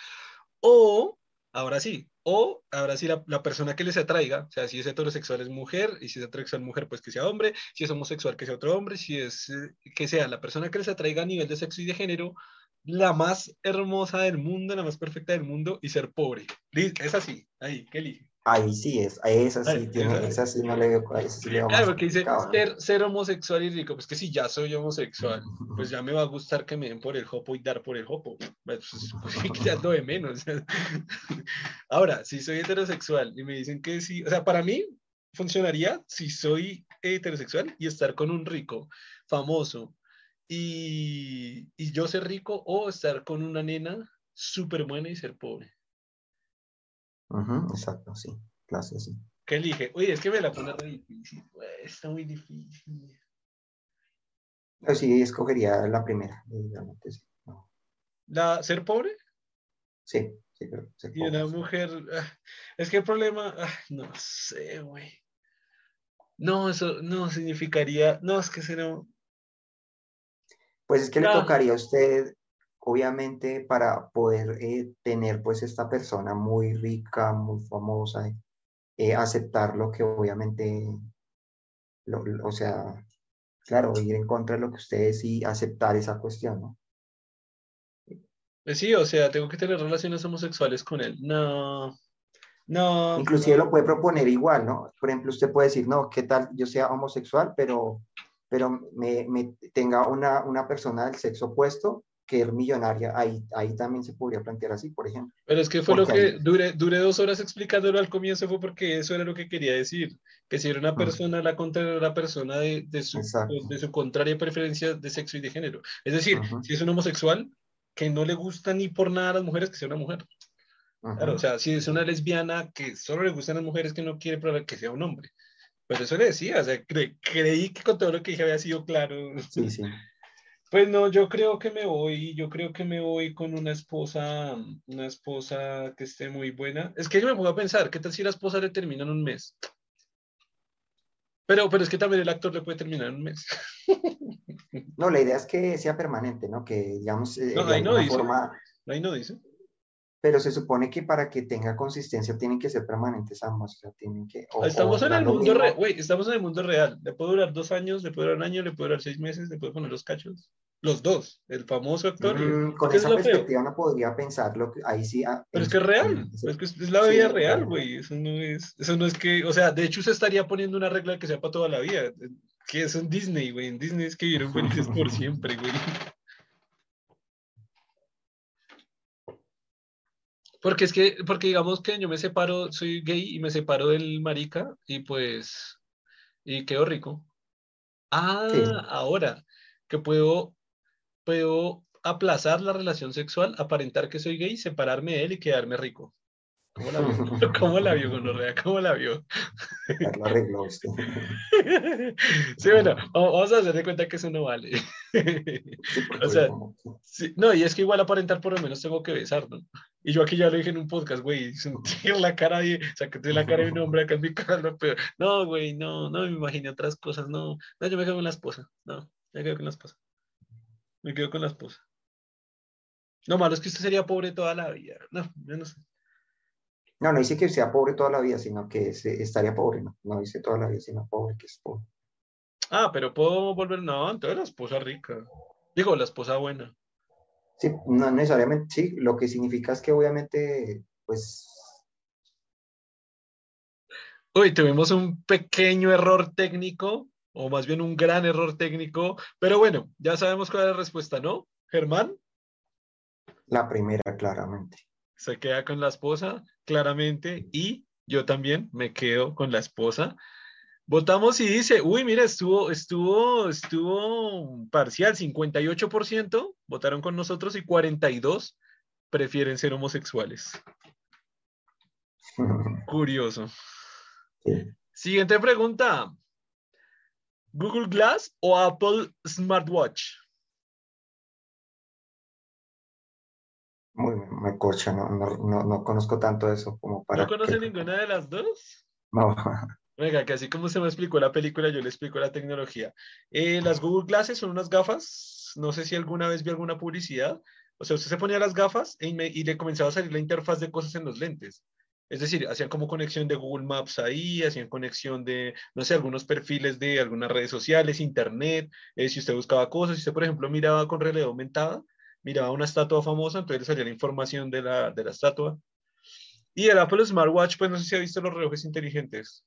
O, ahora sí, o ahora sí la, la, persona que les atraiga, o sea, si es heterosexual es mujer, y si es heterosexual mujer, pues que sea hombre, si es homosexual que sea otro hombre, si es eh, que sea la persona que les atraiga a nivel de sexo y de género, la más hermosa del mundo, la más perfecta del mundo, y ser pobre. Es así, ahí, ¿qué elige? Ahí sí es, a esa sí tiene, esa sí no le veo, a esa sí le Claro, porque dice ser, ser, homosexual y rico, pues que si ya soy homosexual, pues ya me va a gustar que me den por el hopo y dar por el hopo, pues, pues ya lo de menos. Ahora, si soy heterosexual y me dicen que sí, o sea, para mí funcionaría si soy heterosexual y estar con un rico, famoso, y, y yo ser rico o estar con una nena súper buena y ser pobre exacto, sí, clase, sí. ¿Qué elige? Oye, es que me la pone re difícil, está muy difícil. Yo sí, escogería la primera, ¿La ser pobre? Sí, sí, ser Y una mujer, ah, es que el problema, ah, no sé, güey. No, eso no significaría, no, es que será... Pues es que le tocaría a usted obviamente para poder eh, tener pues esta persona muy rica, muy famosa, eh, aceptar lo que obviamente, o sea, claro, ir en contra de lo que ustedes y aceptar esa cuestión, ¿no? Pues sí, o sea, tengo que tener relaciones homosexuales con él. No, no. Inclusive lo puede proponer igual, ¿no? Por ejemplo, usted puede decir, no, ¿qué tal yo sea homosexual, pero, pero me, me tenga una, una persona del sexo opuesto que es millonaria, ahí, ahí también se podría plantear así, por ejemplo. Pero es que fue lo que duré, duré dos horas explicándolo al comienzo, fue porque eso era lo que quería decir, que si era una persona, la contraria la persona de, de, su, de, su contraria preferencia de sexo y de género. Es decir, si es un homosexual que no le gusta ni por nada a las mujeres, que sea una mujer. Claro, o sea, si es una lesbiana que solo le gustan las mujeres, que no quiere probar que sea un hombre. Pero eso le decía, o sea, creí que con todo lo que dije había sido claro. Sí, sí. Pues no, yo creo que me voy, yo creo que me voy con una esposa, una esposa que esté muy buena. Es que yo me pongo a pensar, ¿qué tal si la esposa le termina en un mes? Pero, pero es que también el actor le puede terminar en un mes. No, la idea es que sea permanente, ¿no? Que digamos. Eh, no, ahí no dice. Ahí no dice pero se supone que para que tenga consistencia tienen que ser permanentes ambos, o sea, tienen que... estamos en el mundo real, güey, estamos en el mundo real, le puede durar dos años, le puede durar un año, le puede durar seis meses, le puede poner los cachos, los dos, el famoso actor. Mm, con esa perspectiva uno podría pensar lo que ahí sí... Ah, pero es que es real, es que es la vida real, güey, eso no es, eso no es que, o sea, de hecho se estaría poniendo una regla que sea para toda la vida, que es un Disney, güey, en Disney es que vivieron felices por siempre, güey. Porque es que, porque digamos que yo me separo, soy gay y me separo del marica y pues, y quedo rico. Ah, ahora, que puedo, puedo aplazar la relación sexual, aparentar que soy gay, separarme de él y quedarme rico. ¿Cómo la vio? ¿Cómo la vio, Gonorrea? ¿Cómo la vio? Lo arregló usted. Sí, bueno, vamos a hacer de cuenta que eso no vale. o sea, no, y es que igual aparentar por lo menos tengo que besar, ¿no? Y yo aquí ya lo dije en un podcast, güey, sentir la cara de, o sea, que te la cara de un hombre acá en mi cara, pero no, güey, no, no me imaginé otras cosas, no, no, yo me quedo con la esposa, no, me quedo con la esposa, me quedo con la esposa. No, malo es que usted sería pobre toda la vida, no, yo no sé. No, no dice que sea pobre toda la vida, sino que estaría pobre, ¿no? No dice toda la vida, sino pobre, que es pobre. Ah, pero puedo volver, no, entonces la esposa rica. Digo, la esposa buena. Sí, no necesariamente, sí, lo que significa es que obviamente, pues... Uy, tuvimos un pequeño error técnico, o más bien un gran error técnico, pero bueno, ya sabemos cuál es la respuesta, ¿no? Germán. La primera, claramente se queda con la esposa, claramente, y yo también me quedo con la esposa. Votamos y dice, uy, mira, estuvo, estuvo, estuvo parcial, 58% votaron con nosotros y 42 prefieren ser homosexuales. Curioso. Siguiente pregunta. ¿Google Glass o Apple Smartwatch? Muy, me corcha, no, no, no, conozco tanto eso como para... ¿No conoce ninguna de las dos? No. Venga, que así como se me explicó la película, yo le explico la tecnología. Eh, las Google Glasses son unas gafas, no sé si alguna vez vio alguna publicidad, o sea, usted se ponía las gafas y, y le comenzaba a salir la interfaz de cosas en los lentes. Es decir, hacían como conexión de Google Maps ahí, hacían conexión de, no sé, algunos perfiles de algunas redes sociales, internet, eh, si usted buscaba cosas, si usted, por ejemplo, miraba con realidad aumentada, miraba una estatua famosa, entonces le salía la información de la, de la estatua. Y el Apple Smartwatch, pues no sé si ha visto los relojes inteligentes.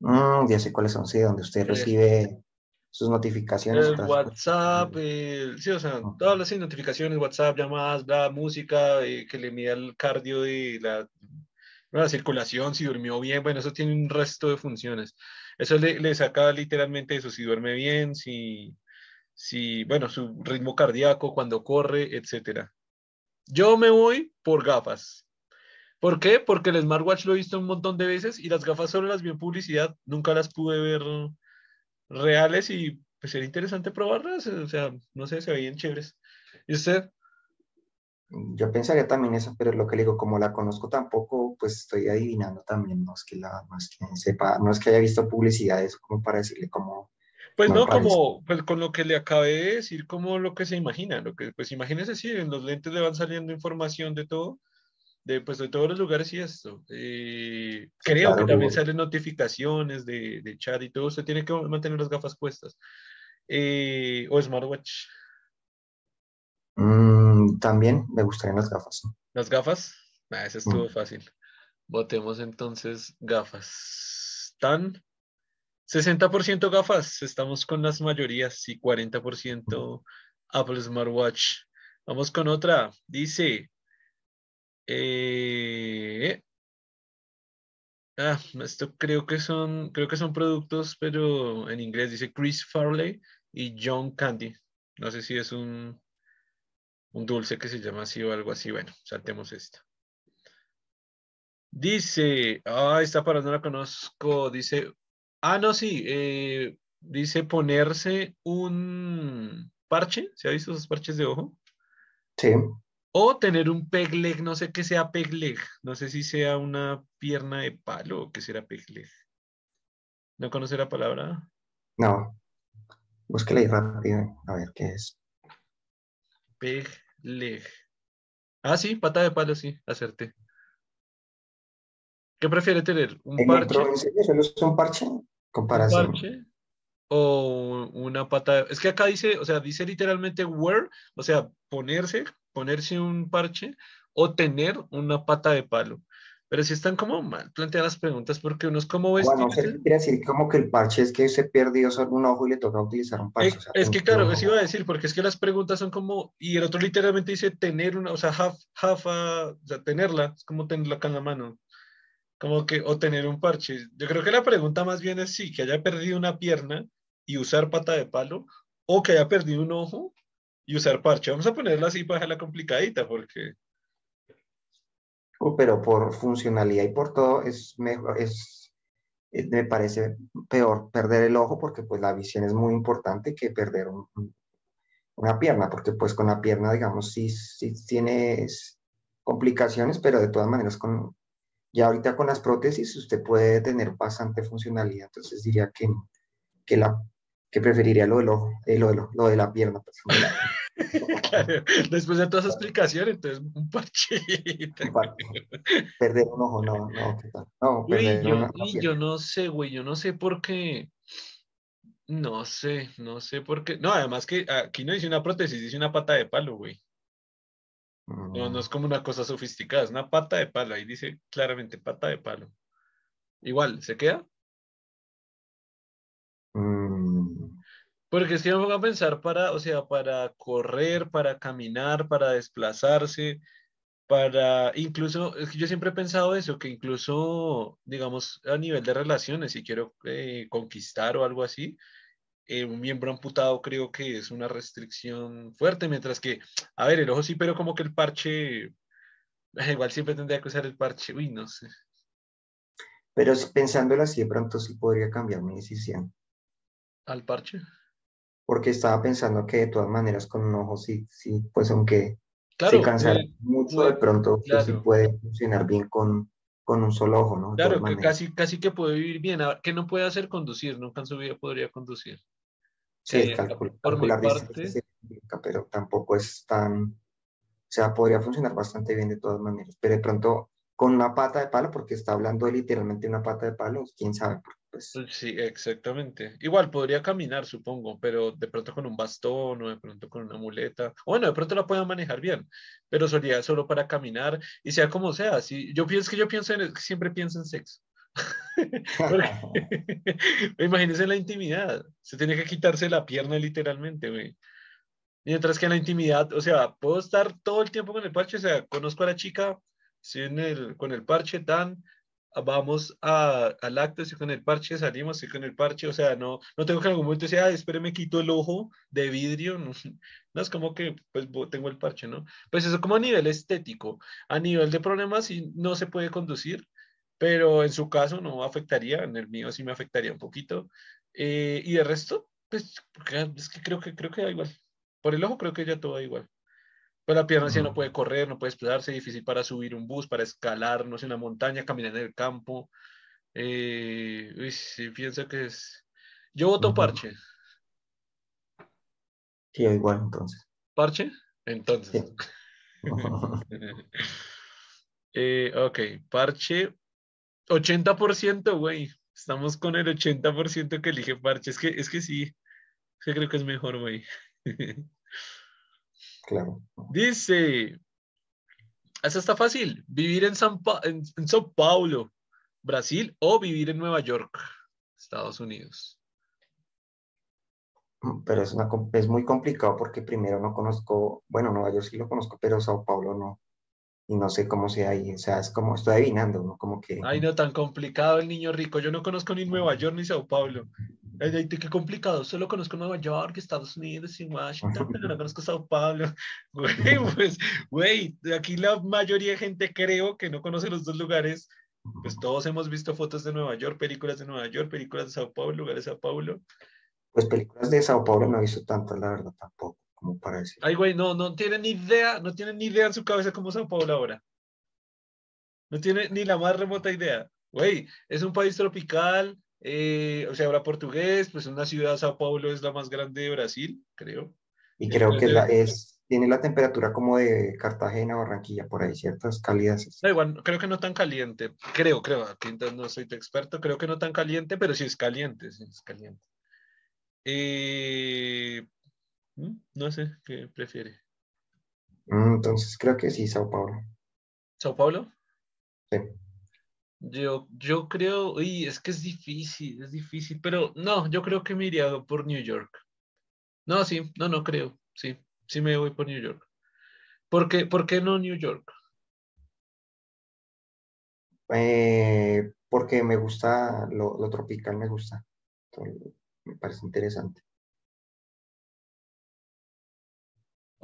Mm, ya sé cuáles son, sí, donde usted recibe sus notificaciones. El WhatsApp, sí, o sea, todas las notificaciones, WhatsApp, llamadas, la música, eh, que le mida el cardio y la, la, circulación, si durmió bien, bueno, eso tiene un resto de funciones. Eso le, le saca literalmente eso, si duerme bien, si, si, bueno, su ritmo cardíaco, cuando corre, etcétera. Yo me voy por gafas. ¿Por qué? Porque el smartwatch lo he visto un montón de veces y las gafas solo las vi en publicidad, nunca las pude ver reales y pues sería interesante probarlas, o sea, no sé, se veían chéveres. ¿Y usted? Yo pensaría también eso, pero lo que le digo, como la conozco tampoco, pues estoy adivinando también, no es que la, no es que sepa, no es que haya visto publicidad eso como para decirle cómo, pues no, como pues con lo que le acabé de decir, como lo que se imagina, lo que pues imagínese si en los lentes le van saliendo información de todo, de pues de todos los lugares y esto. Eh, creo que también salen notificaciones de, de, chat y todo, usted tiene que mantener las gafas puestas. Eh, o smartwatch. Mm, también me gustarían las gafas. ¿Las gafas? Ah, eso estuvo mm. fácil. Votemos entonces gafas. ¿Tan? 60% gafas, estamos con las mayorías y 40% Apple Smartwatch. Vamos con otra. Dice, eh, ah, esto creo que son, creo que son productos, pero en inglés dice Chris Farley y John Candy. No sé si es un, un dulce que se llama así o algo así. Bueno, saltemos esta. Dice, ah, esta para no la conozco. Dice Ah, no, sí. Eh, dice ponerse un parche. ¿Se ha visto esos parches de ojo? Sí. O tener un peg leg, no sé qué sea peg leg. No sé si sea una pierna de palo o qué será peg leg. ¿No conoce la palabra? No. Búsquela ahí rápido. A ver qué es. Peg leg. Ah, sí, pata de palo, sí, hacerte. ¿Qué prefiere tener? ¿Un parche? ¿Solo es un parche? Comparación. o una pata. Es que acá dice, o sea, dice literalmente wear, o sea, ponerse, ponerse un parche o tener una pata de palo. Pero si están como mal planteadas las preguntas porque uno es como ves. Bueno, quiere decir como que el parche es que se perdió solo un ojo y le toca utilizar un parche. Es, que claro, eso iba a decir, porque es que las preguntas son como, y el otro literalmente dice tener una, o sea, have, have o sea, tenerla, es como tenerla acá en la mano como que, o tener un parche. Yo creo que la pregunta más bien es si que haya perdido una pierna y usar pata de palo, o que haya perdido un ojo y usar parche. Vamos a ponerla así para dejarla complicadita, porque... Oh, pero por funcionalidad y por todo es mejor, es, me parece peor perder el ojo porque pues la visión es muy importante que perder una pierna, porque pues con la pierna, digamos, sí, sí tienes complicaciones, pero de todas maneras con, ya ahorita con las prótesis usted puede tener bastante funcionalidad, entonces diría que, que, la, que preferiría lo, del ojo, eh, lo, de lo, de la pierna. Pues, Después de toda esa explicación, entonces un parchito. Perder un ojo, no, no, ¿qué tal? No, yo, yo no sé, güey, yo no sé por qué. No sé, no sé por qué. No, además que aquí no dice una prótesis, dice una pata de palo, güey. No, no es como una cosa sofisticada, es una pata de palo. Ahí dice claramente pata de palo. Igual, ¿se queda? Mm. Porque es que vamos a pensar para, o sea, para correr, para caminar, para desplazarse. para, incluso, es que yo siempre he pensado eso, que incluso, digamos, a nivel de relaciones, si quiero eh, conquistar o algo así, eh, un miembro amputado creo que es una restricción fuerte, mientras que, a ver, el ojo sí, pero como que el parche, igual siempre tendría que usar el parche, uy, no sé. Pero pensándolo así, de pronto sí podría cambiar mi decisión. ¿Al parche? Porque estaba pensando que de todas maneras con un ojo sí, sí, pues aunque Claro, se cansa mucho, de pronto sí puede funcionar bien con, con un solo ojo, ¿no? claro, que casi, casi que puede vivir bien. ¿Qué no puede hacer conducir? Nunca en su vida podría conducir. Sí, eh, por mi parte, pero tampoco es tan, o sea, podría funcionar bastante bien de todas maneras, pero de pronto con una pata de palo, porque está hablando de literalmente una pata de palo, quién sabe, pues, pues... Sí, exactamente. Igual podría caminar, supongo, pero de pronto con un bastón o de pronto con una muleta. Bueno, de pronto la pueda manejar bien, pero sería solo para caminar y sea como sea. Si, yo pienso que yo pienso en, siempre pienso en sexo. Imagínense la intimidad. Se tiene que quitarse la pierna literalmente, güey. Mientras que en la intimidad, o sea, puedo estar todo el tiempo con el parche, o sea, conozco a la chica, sí, en el, con el parche tan, vamos a, al acto, si con el parche salimos, si con el parche, o sea, no, no tengo que en algún momento decir, ah, espere, me quito el ojo de vidrio, no, no es como que, pues, tengo el parche, ¿no? Pues eso como a nivel estético, a nivel de problemas, sí, no se puede conducir, pero en su caso no afectaría, en el mío sí me afectaría un poquito, eh, y de resto, pues, es que creo que, creo que da igual, por el ojo creo que ya todo da igual. Pues la pierna ya no puede correr, no puede desplazarse, difícil para subir un bus, para escalar, no sé, una montaña, caminar en el campo. Eh, uy, sí, pienso que es. Yo voto parche. Sí, igual entonces. ¿Parche? Entonces. eh, ok, parche. 80%, güey. Estamos con el 80% que elige parche. Es que, es que sí. Es que creo que es mejor, güey. Claro. Dice, eso está fácil, vivir en, San en, Sao Paulo, Brasil, o vivir en Nueva York, Estados Unidos. Pero es, una, es muy complicado porque primero no conozco, bueno, Nueva York sí lo conozco, pero Sao Paulo no. Y no sé cómo sea ahí, o sea, es como, estoy adivinando, ¿no? Como que... Ay, no, tan complicado el niño rico. Yo no conozco ni Nueva York ni Sao Paulo. Ay, qué complicado. Solo conozco Nueva York, Estados Unidos y Washington, pero no conozco Sao Paulo. Güey, pues, güey, aquí la mayoría de gente creo que no conoce los dos lugares. Pues todos hemos visto fotos de Nueva York, películas de Nueva York, películas de Sao Paulo, lugares de Sao Paulo. Pues películas de Sao Paulo no he visto tantas, la verdad, tampoco, como para decir. Ay, güey, no, no tienen ni idea, no tienen ni idea en su cabeza cómo Sao Paulo ahora. No tiene ni la más remota idea. Güey, es un país tropical, eh, o sea, habla portugués, pues una ciudad, Sao Paulo es la más grande de Brasil, creo. Y creo que la, es, tiene la temperatura como de Cartagena, Barranquilla, por ahí, ciertas cálidas. Da igual, creo que no tan caliente, creo, creo, aquí no soy experto, creo que no tan caliente, pero sí es caliente, sí es caliente. Eh, mm, no sé, ¿qué prefiere? Mm, entonces creo que sí, Sao Paulo. ¿Sao Paulo? Sí. Yo, yo creo, uy, es que es difícil, es difícil, pero no, yo creo que me iría por New York. No, sí, no, no creo, sí, sí me voy por New York. ¿Por qué, por qué no New York? Eh, porque me gusta, lo, lo tropical me gusta, me parece interesante.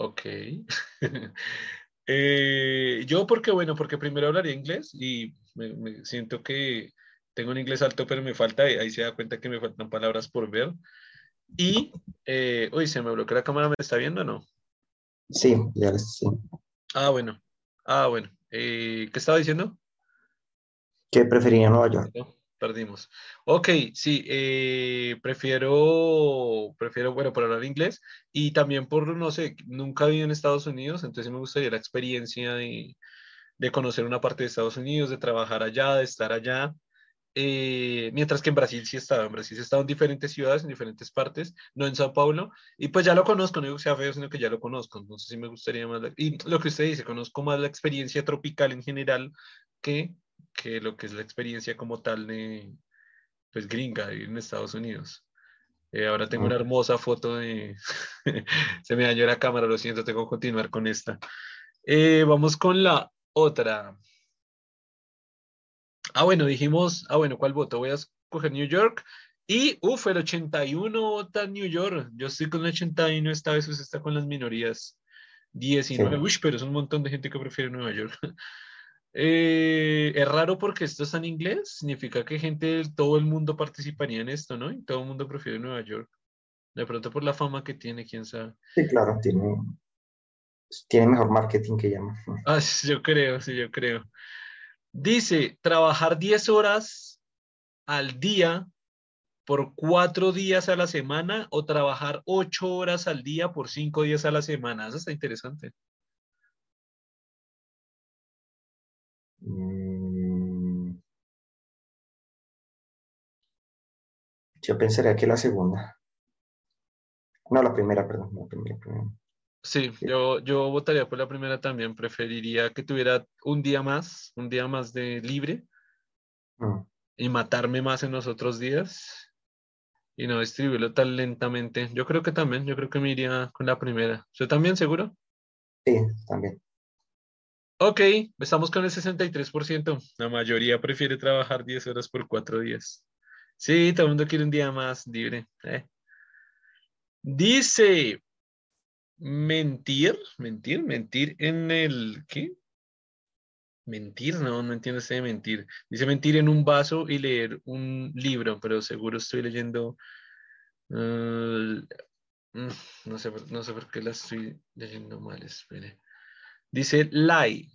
Ok. Eh, yo porque, bueno, porque primero hablaría inglés y me, siento que tengo un inglés alto, pero me falta, ahí se da cuenta que me faltan palabras por ver. Y, eh, uy, se me bloqueó la cámara, ¿me está viendo o no? Sí, ya sí. Ah, bueno. Ah, bueno. Eh, ¿Qué estaba diciendo? Que prefería Nueva York perdimos. Ok, sí, eh, prefiero, prefiero, bueno, por hablar inglés y también por, no sé, nunca vivido en Estados Unidos, entonces me gustaría la experiencia de, de conocer una parte de Estados Unidos, de trabajar allá, de estar allá. Eh, mientras que en Brasil sí he estado, en Brasil sí he estado en diferentes ciudades, en diferentes partes, no en Sao Paulo, y pues ya lo conozco, no digo que sea feo, sino que ya lo conozco, entonces sí me gustaría más, y lo que usted dice, conozco más la experiencia tropical en general que que lo que es la experiencia como tal de, pues, gringa en Estados Unidos. Eh, ahora tengo una hermosa foto de... Se me dañó la cámara, lo siento, tengo que continuar con esta. Eh, vamos con la otra. Ah, bueno, dijimos, ah, bueno, ¿cuál voto? Voy a escoger New York. Y, uff, el 81 vota New York. Yo estoy con el 81, esta vez usted está con las minorías. 19, uy, pero es un montón de gente que prefiere Nueva York. Eh, es raro porque esto está en inglés, significa que gente, todo el mundo participaría en esto, ¿no? Y todo el mundo prefiere Nueva York. De pronto por la fama que tiene, quién sabe. Sí, claro, tiene, tiene mejor marketing que llama. Ah, yo creo, sí, yo creo. Dice, trabajar 10 horas al día por cuatro días a la semana o trabajar ocho horas al día por cinco días a la semana. Eso está interesante. Yo pensaría que la segunda. No, la primera, perdón. La primera, Sí, yo, yo votaría por la primera también. Preferiría que tuviera un día más, un día más de libre mm. y matarme más en los otros días y no distribuirlo tan lentamente. Yo creo que también, yo creo que me iría con la primera. ¿Usted también, seguro? Sí, también. Ok, estamos con el 63%. La mayoría prefiere trabajar 10 horas por 4 días. Sí, todo el mundo quiere un día más libre. Eh. Dice, mentir, mentir, mentir en el, ¿qué? Mentir, no, no entiendo ese de mentir. Dice mentir en un vaso y leer un libro, pero seguro estoy leyendo, uh, no, sé, no sé por qué la estoy leyendo mal, espere. Dice lie.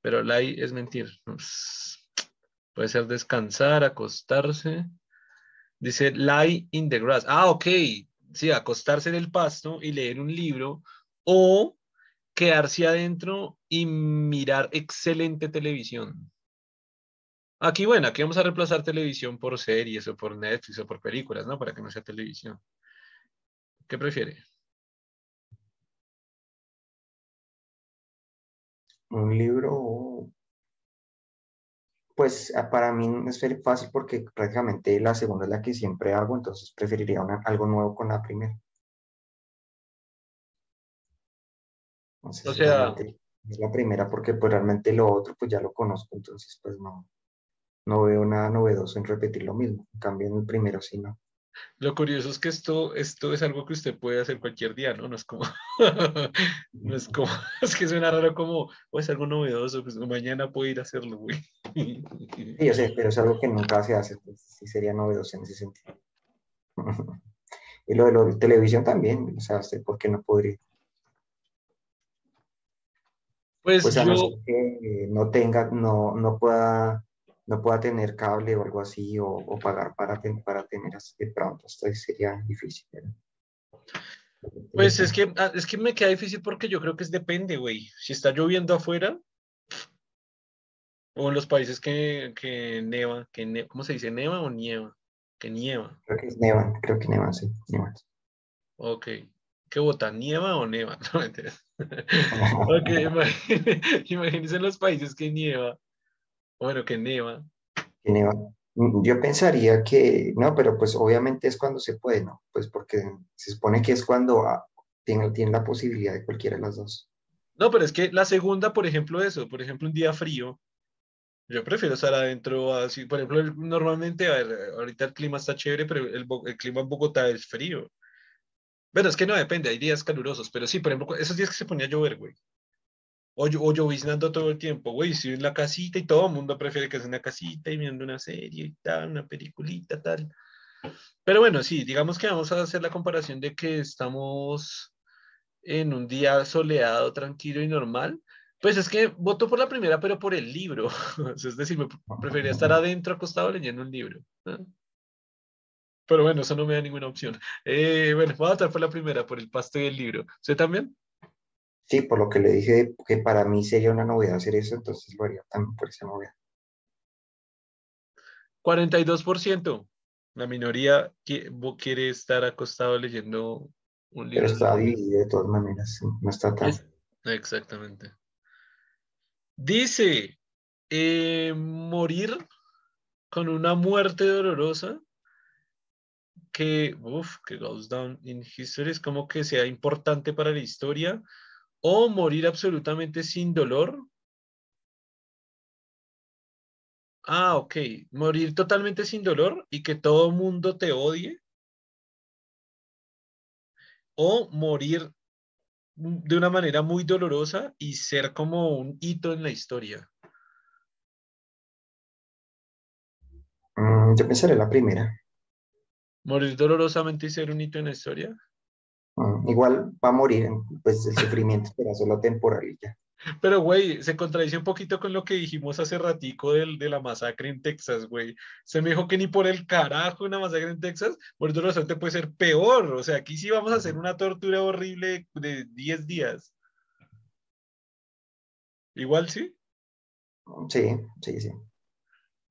Pero lie es mentir. Puede ser descansar, acostarse. Dice lie in the grass. Ah, ok. Sí, acostarse en el pasto y leer un libro. O quedarse adentro y mirar excelente televisión. Aquí, bueno, aquí vamos a reemplazar televisión por series o por Netflix o por películas, ¿no? Para que no sea televisión. ¿Qué prefiere? Un libro, pues ah, para mí es fácil porque prácticamente la segunda es la que siempre hago, entonces preferiría algo nuevo con la primera. o sea, es la primera porque pues realmente lo otro pues ya lo conozco, entonces pues no, no veo nada novedoso en repetir lo mismo. En cambio en el primero sí no. Lo curioso es que esto, esto es algo que usted puede hacer cualquier día, ¿no? No es como, no es como, es que suena raro como, o es algo novedoso, pues mañana puedo ir a hacerlo, güey. Sí, yo sé, pero es algo que nunca se hace, pues, sí sería novedoso en ese sentido. y lo de la televisión también, o sea, ¿por qué no podría? Pues, pues yo... no que no tenga, no, no pueda no pueda tener cable o algo así o, pagar para, para tener así de pronto. Esto sería difícil. Pues es que, ah, es que me queda difícil porque yo creo que es depende, güey. Si está lloviendo afuera o en los países que, que neva, que ¿cómo se dice? ¿Neva o nieva? Que nieva. Creo que es neva, creo que neva, sí. Neva. Ok. ¿Qué vota? ¿Nieva o neva? No me ok, imagínense en los países que nieva. Bueno, que nieva. Que nieva. Mm, yo pensaría que, no, pero pues obviamente es cuando se puede, ¿no? Pues porque se supone que es cuando ah, tiene, tiene la posibilidad de cualquiera de las dos. No, pero es que la segunda, por ejemplo, eso, por ejemplo, un día frío, yo prefiero estar adentro, así, por ejemplo, normalmente, a ver, ahorita el clima está chévere, pero el, el clima en Bogotá es frío. Bueno, es que no depende, hay días calurosos, pero sí, por ejemplo, esos días que se ponía a llover, güey. O, o lloviznando todo el tiempo, güey, si en la casita y todo el mundo prefiere que sea una casita y viendo una serie y tal, una peliculita, tal. Pero bueno, sí, digamos que vamos a hacer la comparación de que estamos en un día soleado, tranquilo y normal. Pues es que voto por la primera, pero por el libro. es decir, me preferiría estar adentro acostado leyendo un libro. Pero bueno, eso no me da ninguna opción. Eh, bueno, voy a votar por la primera, por el pasto y el libro. ¿Usted también? Sí, por lo que le dije que para mí sería una novedad hacer eso, entonces lo haría también por esa novedad. 42%. La minoría quiere estar acostado leyendo un libro. Pero está dividido de todas maneras, no está tan. Exactamente. Dice, eh, morir con una muerte dolorosa que, uff, que goes down in history, es como que sea importante para la historia O morir absolutamente sin dolor. Ah, ok. Morir totalmente sin dolor y que todo mundo te odie. O morir de una manera muy dolorosa y ser como un hito en la historia. Mm, yo pensaré la primera. Morir dolorosamente y ser un hito en la historia. Mm, igual va a morir, pues el sufrimiento será solo temporal y ya. Pero, güey, se contradice un poquito con lo que dijimos hace ratico del, de la masacre en Texas, güey. Se me dijo que ni por el carajo una masacre en Texas, morir dolorosamente puede ser peor. O sea, aquí sí vamos a hacer una tortura horrible de 10 días. Igual sí. Sí, sí, sí.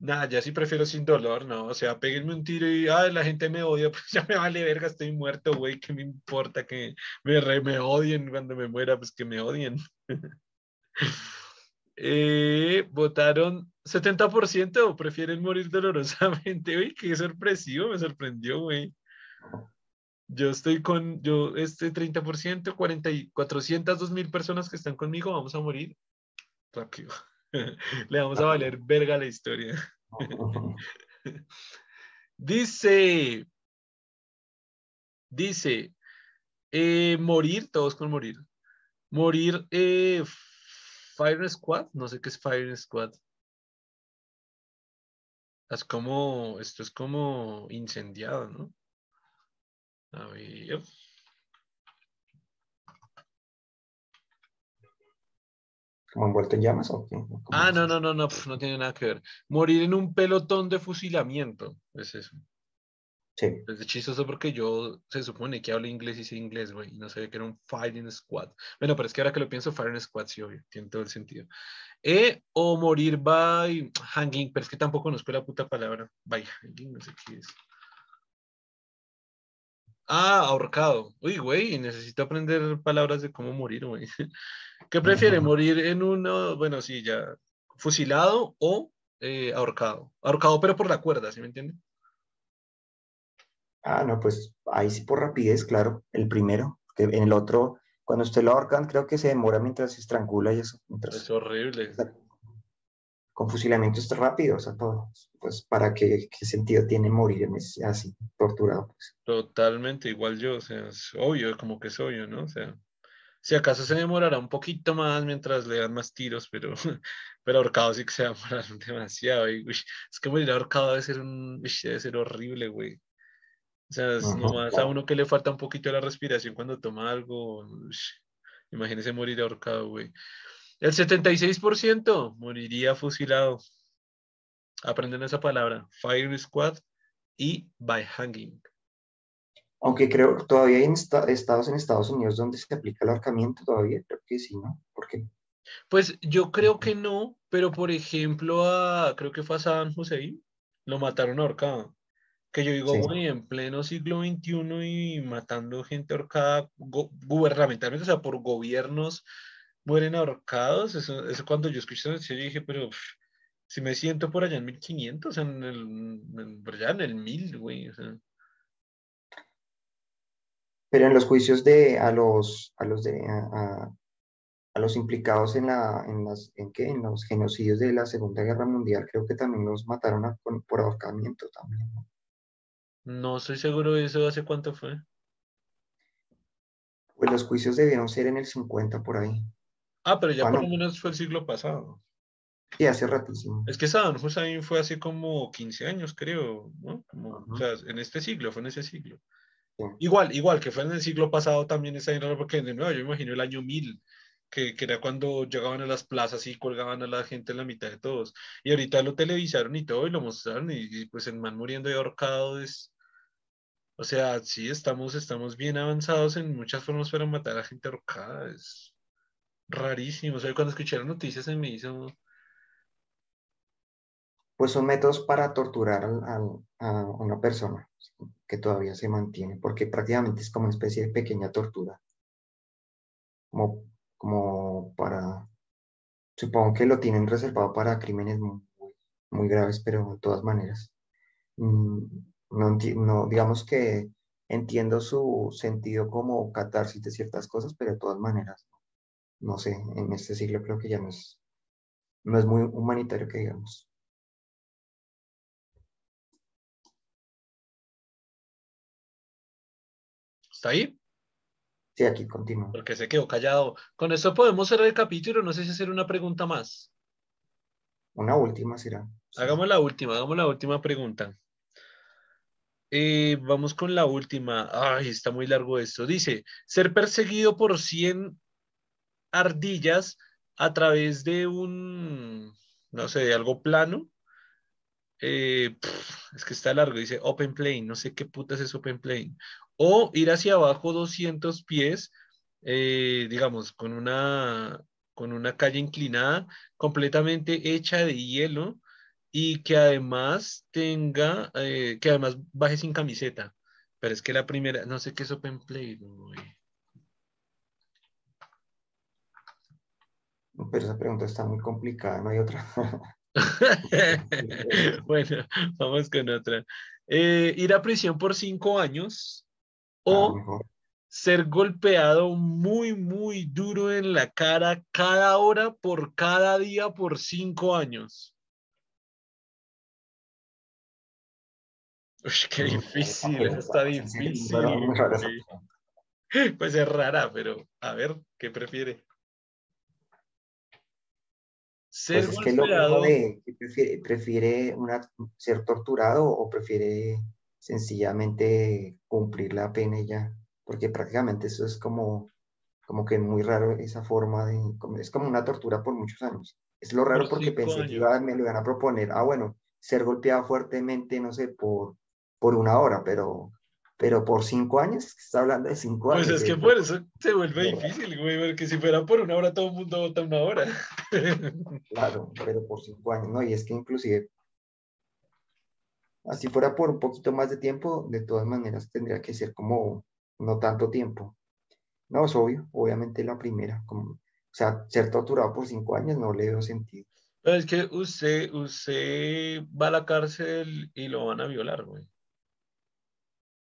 Nada, ya sí prefiero sin dolor, ¿no? O sea, péguenme un tiro y, ay, la gente me odia, pues ya me vale verga, estoy muerto, güey, ¿qué me importa que me, me odien cuando me muera? Pues que me odien. eh, votaron 70% o prefieren morir dolorosamente, güey, qué sorpresivo, me sorprendió, güey. Yo estoy con, yo, este 30%, 40 y 402 mil personas que están conmigo, vamos a morir rápido. Le vamos a valer verga la historia. dice, dice, eh, morir, todos con morir. Morir, eh, Fire Squad, no sé qué es Fire Squad. Es como, esto es como incendiado, ¿no? A ver. ¿Como envuelto en llamas o qué? Ah, no, no, no, no, no tiene nada que ver. Morir en un pelotón de fusilamiento, es eso. Sí. Es chistoso porque yo se supone que hablo inglés y sé inglés, güey, y no sabía que era un fighting squad. Bueno, pero es que ahora que lo pienso, fighting squad sí, obvio, tiene todo el sentido. E o morir by hanging, pero es que tampoco conozco la puta palabra. By hanging, no sé qué es. Ah, ahorcado. Uy, güey, necesito aprender palabras de cómo morir, güey. ¿Qué prefiere? ¿Morir en uno, bueno, sí, ya, fusilado o eh, ahorcado? Ahorcado, pero por la cuerda, ¿sí me entiende? Ah, no, pues ahí sí por rapidez, claro, el primero, que en el otro, cuando usted lo ahorcan, creo que se demora mientras se estrangula y eso. es horrible. Con fusilamiento es rápido, o sea, todo, pues para qué, qué sentido tiene morir así, torturado. Pues. Totalmente, igual yo, o sea, es obvio, como que es obvio, ¿no? O sea, si acaso se demorará un poquito más mientras le dan más tiros, pero, pero ahorcado sí que se va a demorar demasiado. Y, es que morir ahorcado debe ser, un, debe ser horrible, güey. O sea, es nomás a uno que le falta un poquito la respiración cuando toma algo. imagínese morir ahorcado, güey. El 76% moriría fusilado. Aprenden esa palabra. Fire Squad y by hanging. Aunque creo todavía hay estados en Estados Unidos donde se aplica el ahorcamiento todavía, creo que sí, ¿no? ¿Por qué? Pues yo creo que no, pero por ejemplo, a, creo que fue a San Hussein, lo mataron ahorcado. Que yo digo, güey, en pleno siglo XXI y matando gente ahorcada gubernamentalmente, o sea, por gobiernos mueren ahorcados. Eso, eso cuando yo escuché eso, yo dije, pero si me siento por allá en 1500, en el, en, por allá en el 1000, güey. O sea. Pero en los juicios de a los, a los de a, a los implicados en la en las en qué en los genocidios de la Segunda Guerra Mundial creo que también los mataron por ahorcamiento también ¿no? No estoy seguro de eso. ¿Hace cuánto fue? Pues los juicios debieron ser en el 50 por ahí. Ah, pero ya por lo menos fue el siglo pasado. Sí, hace ratísimo. Es que Saddam Hussein fue hace como 15 años, creo, ¿no? O sea, en este siglo, fue en ese siglo. Igual, igual que fue en el siglo pasado también está raro porque de nuevo yo imagino el año 1000, que, que, era cuando llegaban a las plazas y colgaban a la gente en la mitad de todos. Y ahorita lo televisaron y todo y lo mostraron y, pues el man muriendo de ahorcado es, o sea, sí, estamos, estamos bien avanzados en muchas formas para matar a gente ahorcada. Es rarísimo. O sea, cuando escuché las noticias se me hizo... Pues son métodos para torturar a, una persona que todavía se mantiene, porque prácticamente es como una especie de pequeña tortura. Como, como para... Supongo que lo tienen reservado para crímenes muy, muy graves, pero de todas maneras. Mm, no, digamos que entiendo su sentido como catarsis de ciertas cosas, pero de todas maneras no sé, en este siglo creo que ya no es, no es muy humanitario que digamos. ¿Está ahí? Sí, aquí continúo. Porque se quedó callado. Con esto podemos cerrar el capítulo. No sé si hacer una pregunta más. Una última será. Hagamos la última, hagamos la última pregunta. Eh, vamos con la última. Ay, está muy largo esto. Dice, ser perseguido por 100 ardillas a través de un, no sé, de algo plano. Eh, es que está largo, dice open plane, no sé qué putas es open plane. O ir hacia abajo 200 pies, eh, digamos, con una, con una calle inclinada completamente hecha de hielo y que además tenga, eh, que además baje sin camiseta. Pero es que la primera, no sé qué es Open Play. Pero esa pregunta está muy complicada, no hay otra. bueno, vamos con otra. Eh, ir a prisión por cinco años o Ah, ser golpeado muy, muy duro en la cara cada hora por cada día por cinco años. Uy, qué Mm, difícil, está difícil. Pues es rara, pero a ver, ¿qué prefiere? Ser Pues es que lo mismo golpeado. de que prefiere, prefiere una, ser torturado o prefiere sencillamente cumplir la pena y ya, porque prácticamente eso es como, como que muy raro esa forma de, como- es como una tortura por muchos años. Es lo raro Por porque pensé que años. iba- me lo iban a proponer, ah, bueno, ser golpeado fuertemente, no sé, por, por una hora, pero, pero por cinco años, está hablando de cinco Pues años. es que por eso se vuelve Por- difícil, güey, porque si fuera por una hora todo el mundo vota una hora. Claro, pero por cinco años, ¿no? Y es que inclusive, así fuera por un poquito más de tiempo, de todas maneras tendría que ser como no tanto tiempo. No, es obvio, obviamente la primera, como, o sea, ser torturado por cinco años no le veo sentido. Pero es que usted, usted va a la cárcel y lo van a violar, güey.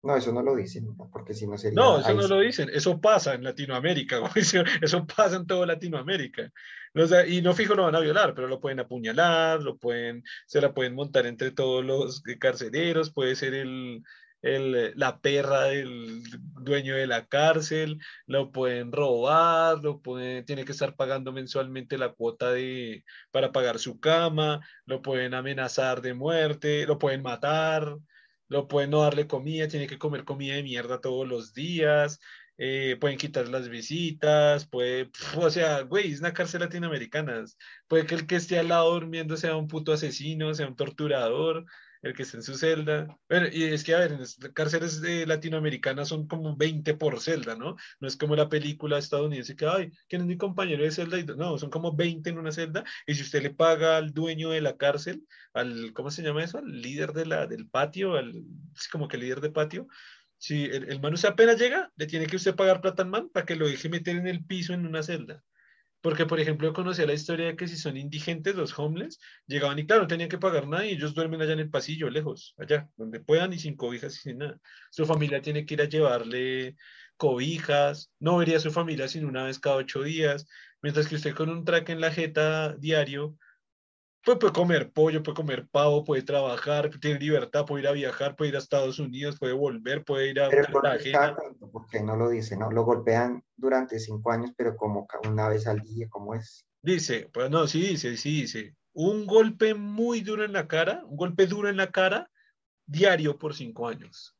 No, eso no lo dicen, porque si no sería... No, eso no lo dicen, eso pasa en Latinoamérica. Eso eso pasa en toda Latinoamérica. O sea, y no fijo lo van a violar, pero lo pueden apuñalar, lo pueden, se la pueden montar entre todos los carceleros, puede ser el, el, la perra del dueño de la cárcel, lo pueden robar, lo pueden, tiene que estar pagando mensualmente la cuota de, para pagar su cama, lo pueden amenazar de muerte, lo pueden matar lo pueden no darle comida, tiene que comer comida de mierda todos los días, eh, pueden quitar las visitas, puede, o sea, güey, es una cárcel latinoamericana, puede que el que esté al lado durmiendo sea un puto asesino, sea un torturador, el que esté en su celda. Bueno, y es que, a ver, en las cárceles de latinoamericanas son como 20 por celda, ¿no? No es como la película estadounidense que, ay, ¿quién es mi compañero de celda? No, son como 20 en una celda, y si usted le paga al dueño de la cárcel, al, ¿cómo se llama eso? Al líder de la, del patio, al, sí, como que líder de patio. Si el, el man usted apenas llega, le tiene que usted pagar plata al man para que lo deje meter en el piso en una celda. Porque, por ejemplo, yo conocía la historia de que si son indigentes, los homeless, llegaban y claro, no tenían que pagar nada y ellos duermen allá en el pasillo, lejos, allá, donde puedan y sin cobijas y sin nada. Su familia tiene que ir a llevarle cobijas, no vería a su familia sino una vez cada ocho días, mientras que usted con un track en la jeta diario, pues puede comer pollo, puede comer pavo, puede trabajar, tiene libertad, puede ir a viajar, puede ir a Estados Unidos, puede volver, puede ir a Pero ¿por Cartagena. tanto? Porque no lo dice, ¿no? Lo golpean durante cinco años, pero como una vez al día, ¿cómo es? Dice, pues no, sí dice, sí dice, un golpe muy duro en la cara, un golpe duro en la cara, diario por cinco años.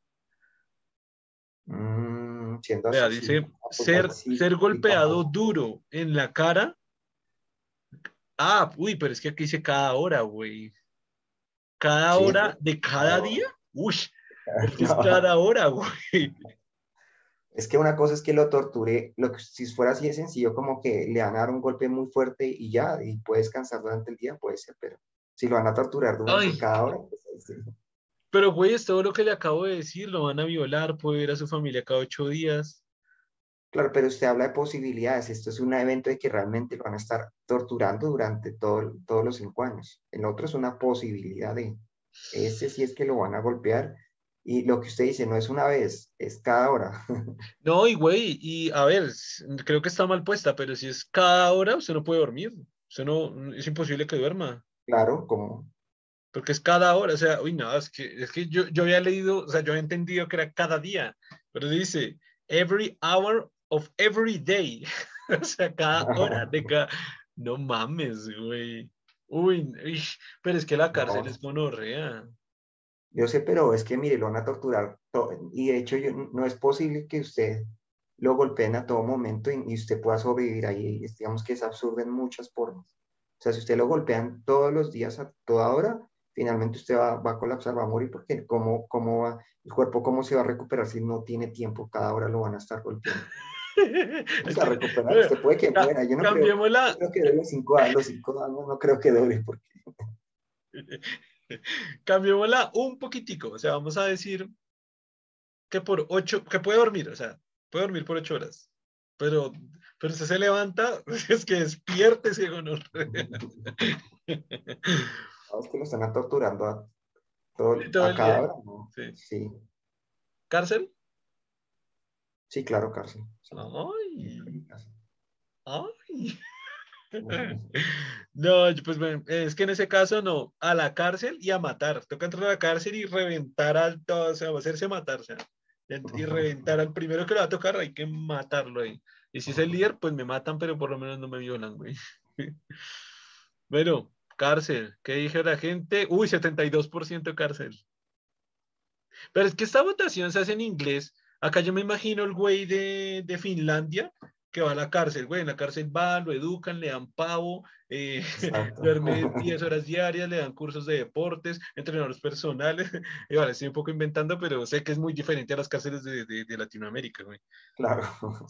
Mm, así, sí. dice, Ah, pues ser, ser golpeado duro en la cara. Ah, uy, pero es que aquí dice cada hora, güey. Cada Sí, hora de cada no, día. Uy, es no. cada hora, güey. Es que una cosa es que lo torture, lo que, si fuera así de sencillo, como que le van a dar un golpe muy fuerte y ya, y puede descansar durante el día, puede ser, pero si lo van a torturar durante Ay, cada hora, pues sí. pero güey, es todo lo que le acabo de decir, lo van a violar, puede ver a su familia cada ocho días. Claro, pero usted habla de posibilidades. Esto es un evento de que realmente lo van a estar torturando durante todo, todos los cinco años. El otro es una posibilidad de, ese sí es que lo van a golpear Y lo que usted dice no es una vez, es cada hora. No, y güey, y a ver, creo que está mal puesta, pero si es cada hora, usted no puede dormir. Usted no, es imposible que duerma. Claro, como. Porque es cada hora, o sea, uy, no, es que, es que yo, yo había leído, o sea, yo había entendido que era cada día, pero dice, every hour of every day. o sea, cada hora de cada. No mames, güey. Uy, pero es que la cárcel es monorrea. Yo sé, pero es que mire, lo van a torturar. Y de hecho, yo, no es posible que usted lo golpeen a todo momento y, usted pueda sobrevivir ahí. Digamos que es absurdo en muchas formas. O sea, si usted lo golpean todos los días a toda hora, finalmente usted va, va a colapsar, va a morir, porque ¿cómo, cómo va, el cuerpo cómo se va a recuperar si no tiene tiempo? Cada hora lo van a estar golpeando. O sea, recuperar, usted puede que muera. Yo no creo, yo creo que dure cinco años, cinco años no creo que dure, porque... Cambiémosla un poquitico, o sea, vamos a decir que por ocho, que puede dormir, o sea, puede dormir por ocho horas, pero, pero usted se levanta, es que despierte ese honor. Es que lo están torturando a, todo, a cada hora, ¿no? Sí. sí. ¿Cárcel? Sí, claro, cárcel. Ay. Ay. No, pues es que en ese caso no, a la cárcel y a matar. Toca entrar a la cárcel y reventar al todo, o sea, hacerse matar, o sea, y reventar al primero que le va a tocar, hay que matarlo ahí. Y si es el líder, pues me matan, pero por lo menos no me violan, güey. Bueno, cárcel, ¿qué dije la gente? Uy, 72% cárcel. Pero es que esta votación se hace en inglés. Acá yo me imagino el güey de, de Finlandia que va a la cárcel, güey, en la cárcel va, lo educan, le dan pavo, eh, duerme 10 horas diarias, le dan cursos de deportes, entrenadores personales, y vale, estoy un poco inventando, pero sé que es muy diferente a las cárceles de, de, Latinoamérica, güey. Claro.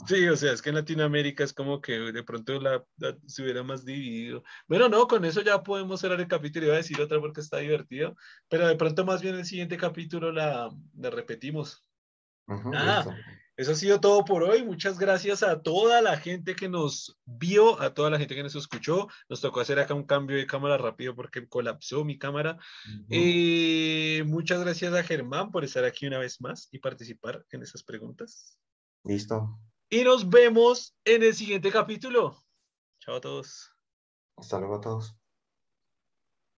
Sí, o sea, es que en Latinoamérica es como que de pronto la, se hubiera más dividido. Bueno, no, con eso ya podemos cerrar el capítulo, iba a decir otra porque está divertido, pero de pronto más bien el siguiente capítulo la, la repetimos. Ah, eso ha sido todo por hoy. Muchas gracias a toda la gente que nos vio, a toda la gente que nos escuchó. Nos tocó hacer acá un cambio de cámara rápido porque colapsó mi cámara. Eh, muchas gracias a Germán por estar aquí una vez más y participar en esas preguntas. Listo. Y nos vemos en el siguiente capítulo. Chao a todos. Hasta luego a todos.